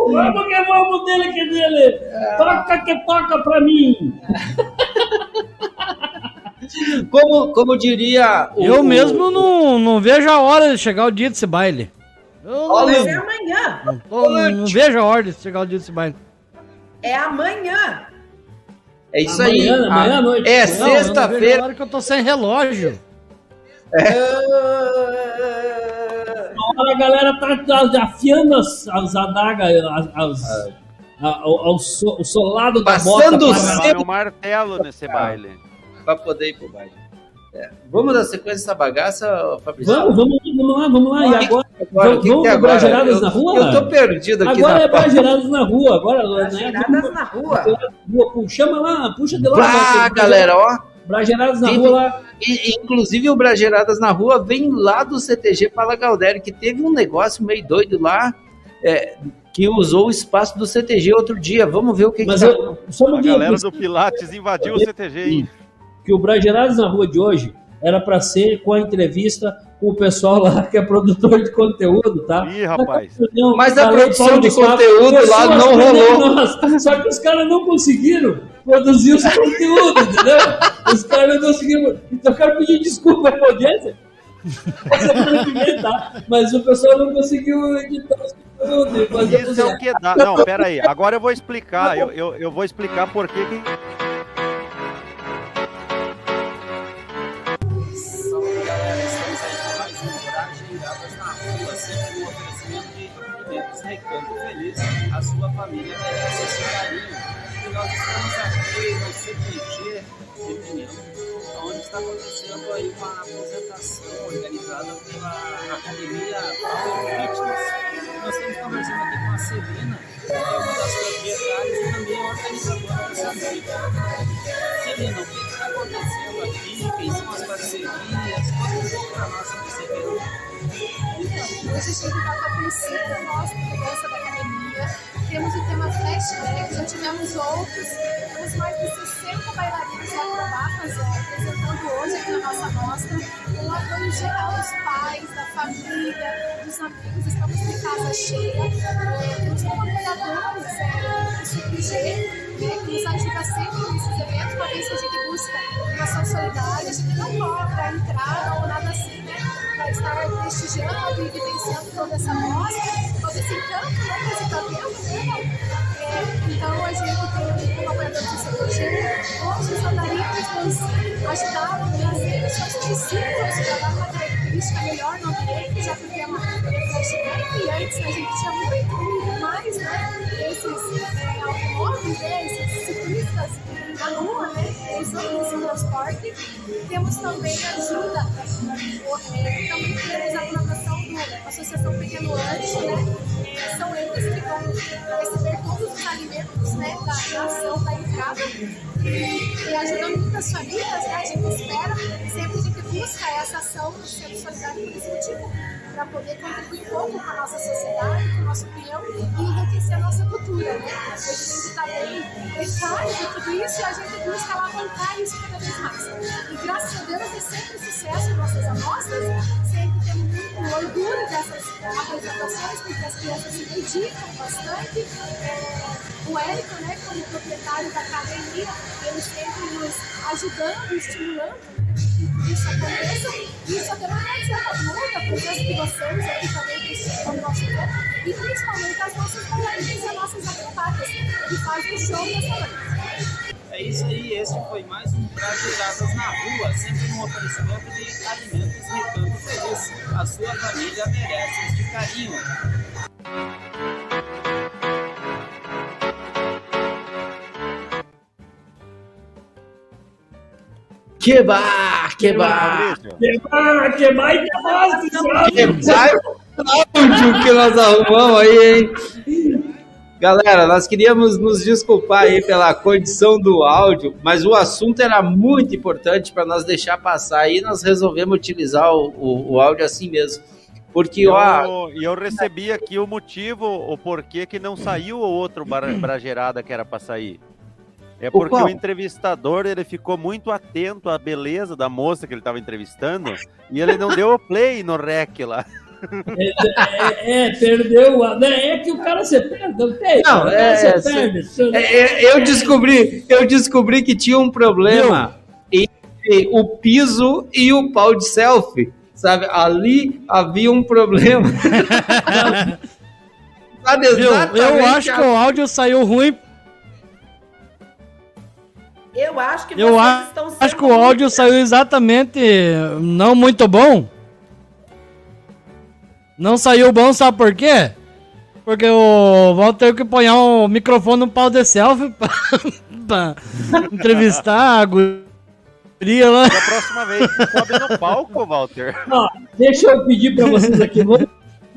Vamos que vamos dele que dele. Toca que toca pra mim.
Como, como diria o,
Eu mesmo não, não vejo a hora de chegar o dia desse baile. Eu
Olha,
é amanhã.
não, tô- não vejo a hora de chegar o dia desse baile.
É amanhã.
É isso aí.
Amanhã, amanhã à noite.
É sexta-feira.
hora que eu tô sem relógio.
Agora a galera tá, afiando as, as adagas, as, as, a- ao- ao so- o solado da bota.
Passando o Cedo.
meu martelo nesse baile.
Pra poder ir pro baile. É. Vamos dar sequência dessa bagaça, Fabrício?
Vamos, vamos, vamos lá, vamos lá. E agora,
Agora, que
vamos
que é
Brageradas
Eu-
na rua?
Eu tô perdido aqui
agora
na
é Brageradas na rua. Agora, né?
Giradas na rua.
Pô, Chama lá, puxa de lá. Brage-
galera, ó.
Brageradas na
Sim.
rua lá.
Inclusive o Brageradas na Rua vem lá do CTG Pala Galdério, que teve um negócio meio doido lá, é, que usou o espaço do CTG outro dia. Vamos ver o que,
Mas
que tá-
eu, só um
A galera do Pilates invadiu o CTG, hein?
que o Brageradas na rua de hoje era para ser com a entrevista com o pessoal lá que é produtor de conteúdo, tá?
Ih, rapaz.
Não,
Mas a produção de conteúdo lá não rolou.
nós. Só que os caras não conseguiram produzir os conteúdos, entendeu? Os caras não conseguiram. Então eu quero pedir desculpa pra audiência. Tá? Mas o pessoal não conseguiu editar os conteúdos.
Isso é o que dá. Não, pera aí. Agora eu vou explicar. Eu, eu, eu vou explicar por que
família merece esse carinho. E nós estamos aqui no CPG de Pinhão, onde está acontecendo aí uma apresentação organizada pela Academia Power Fitness. Nós estamos conversando aqui com a Celina, que é uma das proprietárias e também organizadora dessa noite. Celina, o que está acontecendo aqui? Quem são as parcerias? Conta um pouco para nós sobre evento.
Então, hoje a gente está com a terceira nossa mudança da. Temos o tema flashback, já tivemos outros. Temos mais de 60 bailarinos e acrobatas apresentando hoje aqui na nossa mostra. Com o apoio geral dos pais, da família, dos amigos. Estamos em casa cheia. É, Temos como apoiadores é, o CPG né, que nos ajuda sempre nesses eventos, uma vez que a gente busca uma ação solidária, a gente não cobra entrada ou nada assim, né? Para estar prestigiando e vivenciando toda essa mostra, todo esse encanto né, que você está vendo, né? É, então a gente tem um apoiador do CPG, todos os andarilhos nos ajudaram a trazer os seus discípulos para dar uma característica melhor no ambiente, já que o tema é flashback, e antes a gente tinha muito, mais, né? Esses é, automóveis, né? Esses ciclistas na rua, né? Esse, esse transporte. Temos também ajuda, é, também temos a colaboração da Associação Pequeno Lanche, né? São eles que vão receber todos os alimentos né, da, da ação da entrada e, e ajudando muitas famílias, né? A gente espera, sempre a gente busca essa ação do Centro Solidário por esse motivo, para poder contribuir um pouco com a nossa sociedade, com o nosso opinião e enriquecer a nossa cultura, né? A gente está bem precário de tudo isso e a gente busca alavancar isso cada vez mais. E graças a Deus é sempre sucesso em nossas amostras, sempre temos muito orgulho dessas apresentações, porque as crianças se dedicam bastante. É, o Érico, né, como proprietário da academia, ele sempre nos ajudando, estimulando né, isso aconteça. Isso até não agradecer a todo mundo, a presença de vocês estão no nosso evento, e principalmente as nossas bailarinas e as nossas acrobatas que fazem o show nessa noite.
É isso aí, este foi mais um Brasileiradas na Rua, sempre um oferecimento de alimentos Recanto Feliz. A sua família merece este carinho.
Que bar, que bar.
Que bar, que bar e que bar,
Que bar áudio que nós arrumamos aí, hein? Galera, nós queríamos nos desculpar aí pela condição do áudio, mas o assunto era muito importante para nós deixar passar aí, nós resolvemos utilizar o, o, o áudio assim mesmo. Porque, ó,
Eu, e eu recebi aqui o motivo, o porquê que não saiu o outro bar- Brageirada que era pra sair. É
O
porque
qual?
o entrevistador ele ficou muito atento à beleza da moça que ele estava entrevistando e ele não deu o play no rec lá.
É, é, perdeu. a- né, É que o cara se perde, não tem.
Não,
o
é,
perde. Cê-
É, é, eu descobri, eu descobri que tinha um problema entre o piso e o pau de selfie, sabe? Ali havia um problema. Sabe?
Eu acho que o áudio saiu ruim.
Eu acho que
Eu a-
estão sendo
acho que o áudio saiu exatamente não muito bom. Não saiu bom, sabe por quê? Porque o Walter teve que pôr o microfone no pau de selfie pra, pra entrevistar a guria lá.
Da próxima vez, sobe no palco, Walter.
Ó, deixa eu pedir pra vocês aqui. Vamos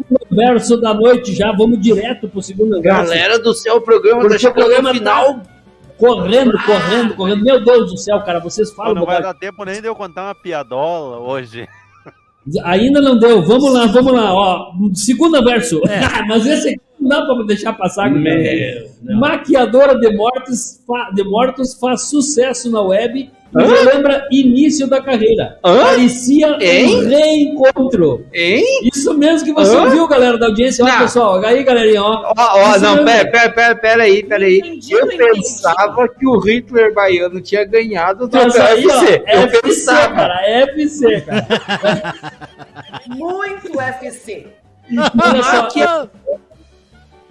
pro verso da noite já, vamos direto pro segundo verso.
Galera do céu, o programa tá
Porque o
chegando
programa
no final.
tá correndo, correndo, correndo. Meu Deus do céu, cara, vocês
Pô,
falam
não vai dar tempo nem de eu contar uma piadola hoje.
Ainda não deu. Vamos lá, vamos lá. Ó, segundo verso. Mas esse aqui não dá pra deixar passar.
Meu,
Maquiadora de mortos, de mortos faz sucesso na web
Hã?
relembra início da carreira.
Hã?
Parecia
Hein?
um reencontro.
Hein?
Isso mesmo que você
Hã?
ouviu, galera da audiência. Ó,
Não.
pessoal, aí, galerinha, ó.
Ó, ó, não,
mesmo.
pera, pera, pera, pera aí, pera aí.
Entendi,
Eu
não entendi.
pensava que o Hitler baiano tinha ganhado do
Mas aí, ó,
UFC. Eu
FC,
pensava.
cara, FC, cara.
Muito UFC.
Olha só,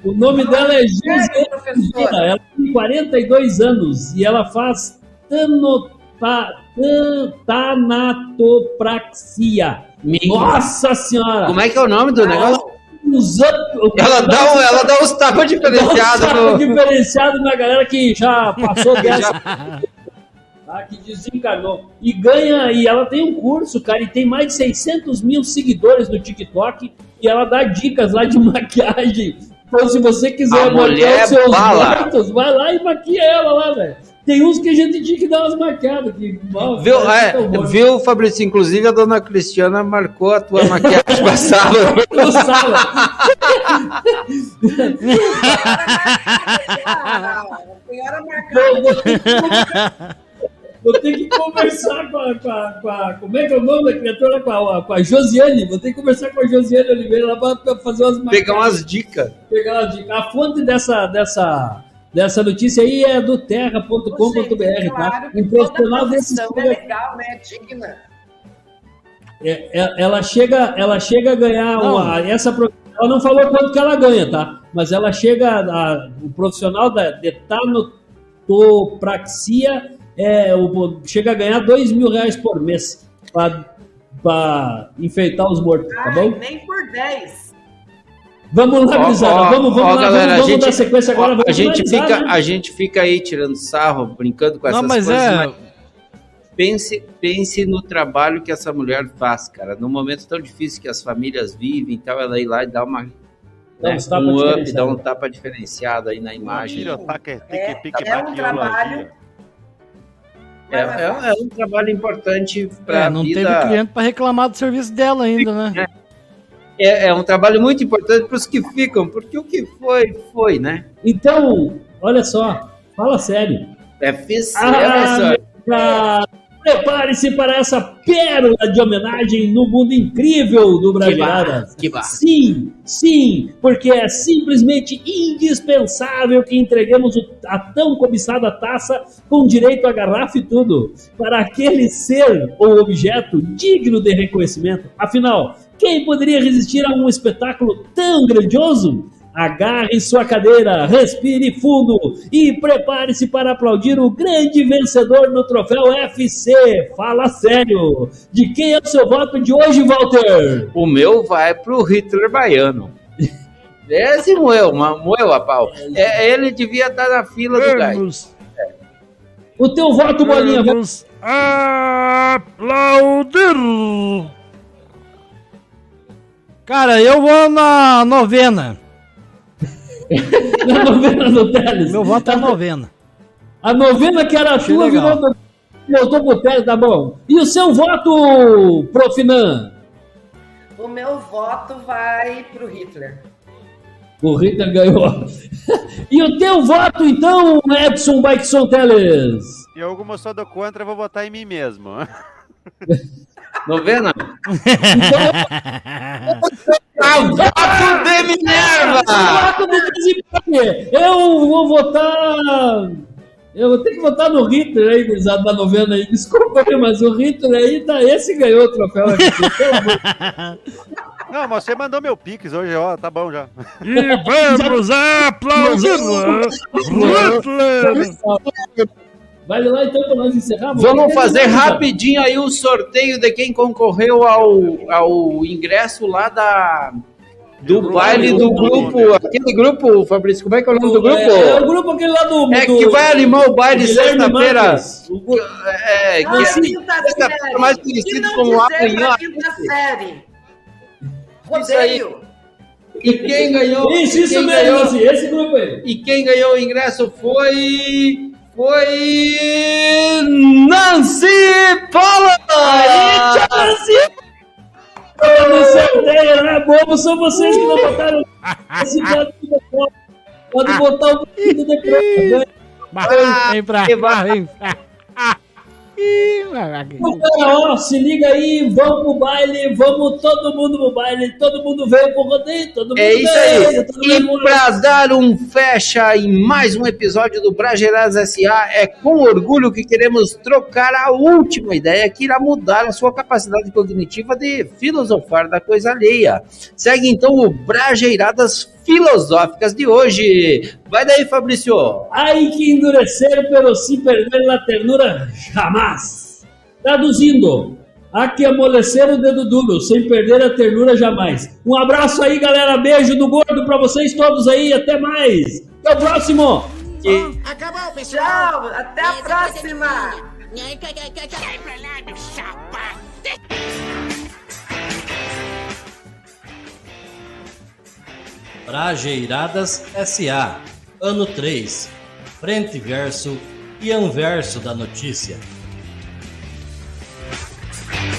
o nome dela é? Vieira, ela tem 42 anos e ela faz tanota, tan- tanatopraxia. Nossa senhora!
Como é que é o nome do negócio? Ela dá, um- ela dá uns tapas diferenciados
Nossa,
no...
diferenciado na galera que já passou dessa. tá, que desencarnou. E ganha, e ela tem um curso, cara, e tem mais de 600 mil seguidores no TikTok, e ela dá dicas lá de maquiagem. Então, se você quiser maquiar os seus mortos, vai lá e maquia ela lá, velho. Tem uns que a gente tinha que dar umas maquiadas. Que, mal,
Viu, é,
bom.
viu, Fabrício? Inclusive a dona Cristiana marcou a tua maquiagem passada.
No sala.
A senhora marcada.
Vou, ter que, que conversar com a, com, a, com a- Como é que é o nome da criatura? Com a, com a Josiane. Vou ter que conversar com a Josiane Oliveira lá pra, pra fazer umas
Pegar umas dicas.
pegar uma dica. A fonte dessa, dessa, dessa notícia aí é do terra.com.br, tá?
Claro que
Um profissional
toda
desse
profissão é legal, né? Digna.
É, é- ela chega, ela chega a ganhar
Não.
uma, essa ela não falou quanto que ela ganha, tá? Mas ela chega a, o profissional da de tanotopraxia é, o- chega a ganhar dois mil reais por mês para enfeitar os mortos, tá bom?
nem por 10.
Vamos lá,
ó,
vamos, vamos
ó,
lá,
galera,
vamos,
a
vamos
gente-
dar sequência agora.
a, gente fica,
né?
a gente fica aí tirando sarro, brincando com essas
Não, mas
coisas,
é.
mas pense, pense no trabalho que essa mulher faz, cara. Num momento tão difícil que as famílias vivem, então ela ir lá e dar uma
Dá
né,
tapa
um up, dar um tapa diferenciado aí na imagem.
É,
pique,
é um trabalho.
É, é- é um trabalho importante para
É, não
vida.
teve cliente pra reclamar do serviço dela ainda, né?
É, é um trabalho muito importante para os que ficam, porque o que foi, foi, né?
Então, olha só, fala sério.
É, fiz,
Ah,
é,
Prepare-se para essa pérola de homenagem no mundo incrível do Brasileiradas.
Que barra.
Sim, sim, porque é simplesmente indispensável que entreguemos a tão cobiçada taça com direito a garrafa e tudo para aquele ser ou objeto digno de reconhecimento. Afinal, quem poderia resistir a um espetáculo tão grandioso? Agarre sua cadeira, respire fundo e prepare-se para aplaudir o grande vencedor do troféu FC. Fala sério. De quem é o seu voto de hoje, Walter?
O meu vai pro Hitler baiano. Esse moeu, moeu a pau. É, ele devia estar na fila do gás.
Vamos,
O teu voto, Bolinha,
vamos aplaudir. Cara, eu vou na novena.
na novena do Teles.
Meu voto é novena.
A novena que era
Achei
tua
legal.
virou voltou pro Teles, tá bom. E o seu voto, Profinan?
O meu voto vai pro Hitler.
O Hitler ganhou. e o teu voto, então, Edson Baixon Teles?
E eu, como sou do contra, vou votar em mim mesmo.
Novena? A voto de Minerva!
Voto do desempate. Eu vou votar. Eu vou ter que votar no Hitler aí, gurizada da novena aí. Desculpa aí, mas o Hitler aí, tá, esse ganhou o troféu aqui. Pelo amor
Não, mas você mandou meu pix hoje, ó, tá bom já.
E vamos aplaudir. Hitler.
Vai lá então pra nós encerrar.
Vamos fazer rapidinho aí o sorteio de quem concorreu ao, ao ingresso lá da, do baile do grupo. Aquele grupo, Fabrício, como é que é o nome do grupo?
É, é o grupo aquele lá do.
É
do-
que vai animar o baile sexta-feira.
O-
É, que
Ah,
é
quinta
sexta-feira
série.
mais conhecido como
dizer
amanhã.
pra quinta série.
Isso aí.
Rodeio.
E quem ganhou?
Isso, isso mesmo,
ganhou,
assim, esse grupo aí.
E quem ganhou o ingresso foi. Foi. Nancy Paula!
Eu não sorteio, né? Bobo são vocês que não botaram esse voto de depois. Pode botar o vídeo depois.
Vai, Vem pra cá, vem pra cá. Ih,
Então, cara, ó, se liga aí, vamos pro baile, vamos todo mundo pro baile, todo mundo veio pro rodeio, todo mundo
É isso aí.
veio, mundo
E para dar um fecha em mais um episódio do Brasileiras SA, é com orgulho que queremos trocar a última ideia que irá mudar a sua capacidade cognitiva de filosofar da coisa alheia. Segue então o Brajeiradas Filosóficas de hoje. Vai daí, Fabrício.
Ai que endurecer, pero se perder la ternura, jamais. Traduzindo, há que amolecer o dedo duro, sem perder a ternura jamais. Um abraço aí, galera, beijo do gordo pra vocês todos aí, até mais. Até o próximo.
Acabou, pessoal.
Tchau, até a próxima.
Sai pra lá, meu chapa.
Brajeiradas SA, ano 3, frente verso e anverso da notícia.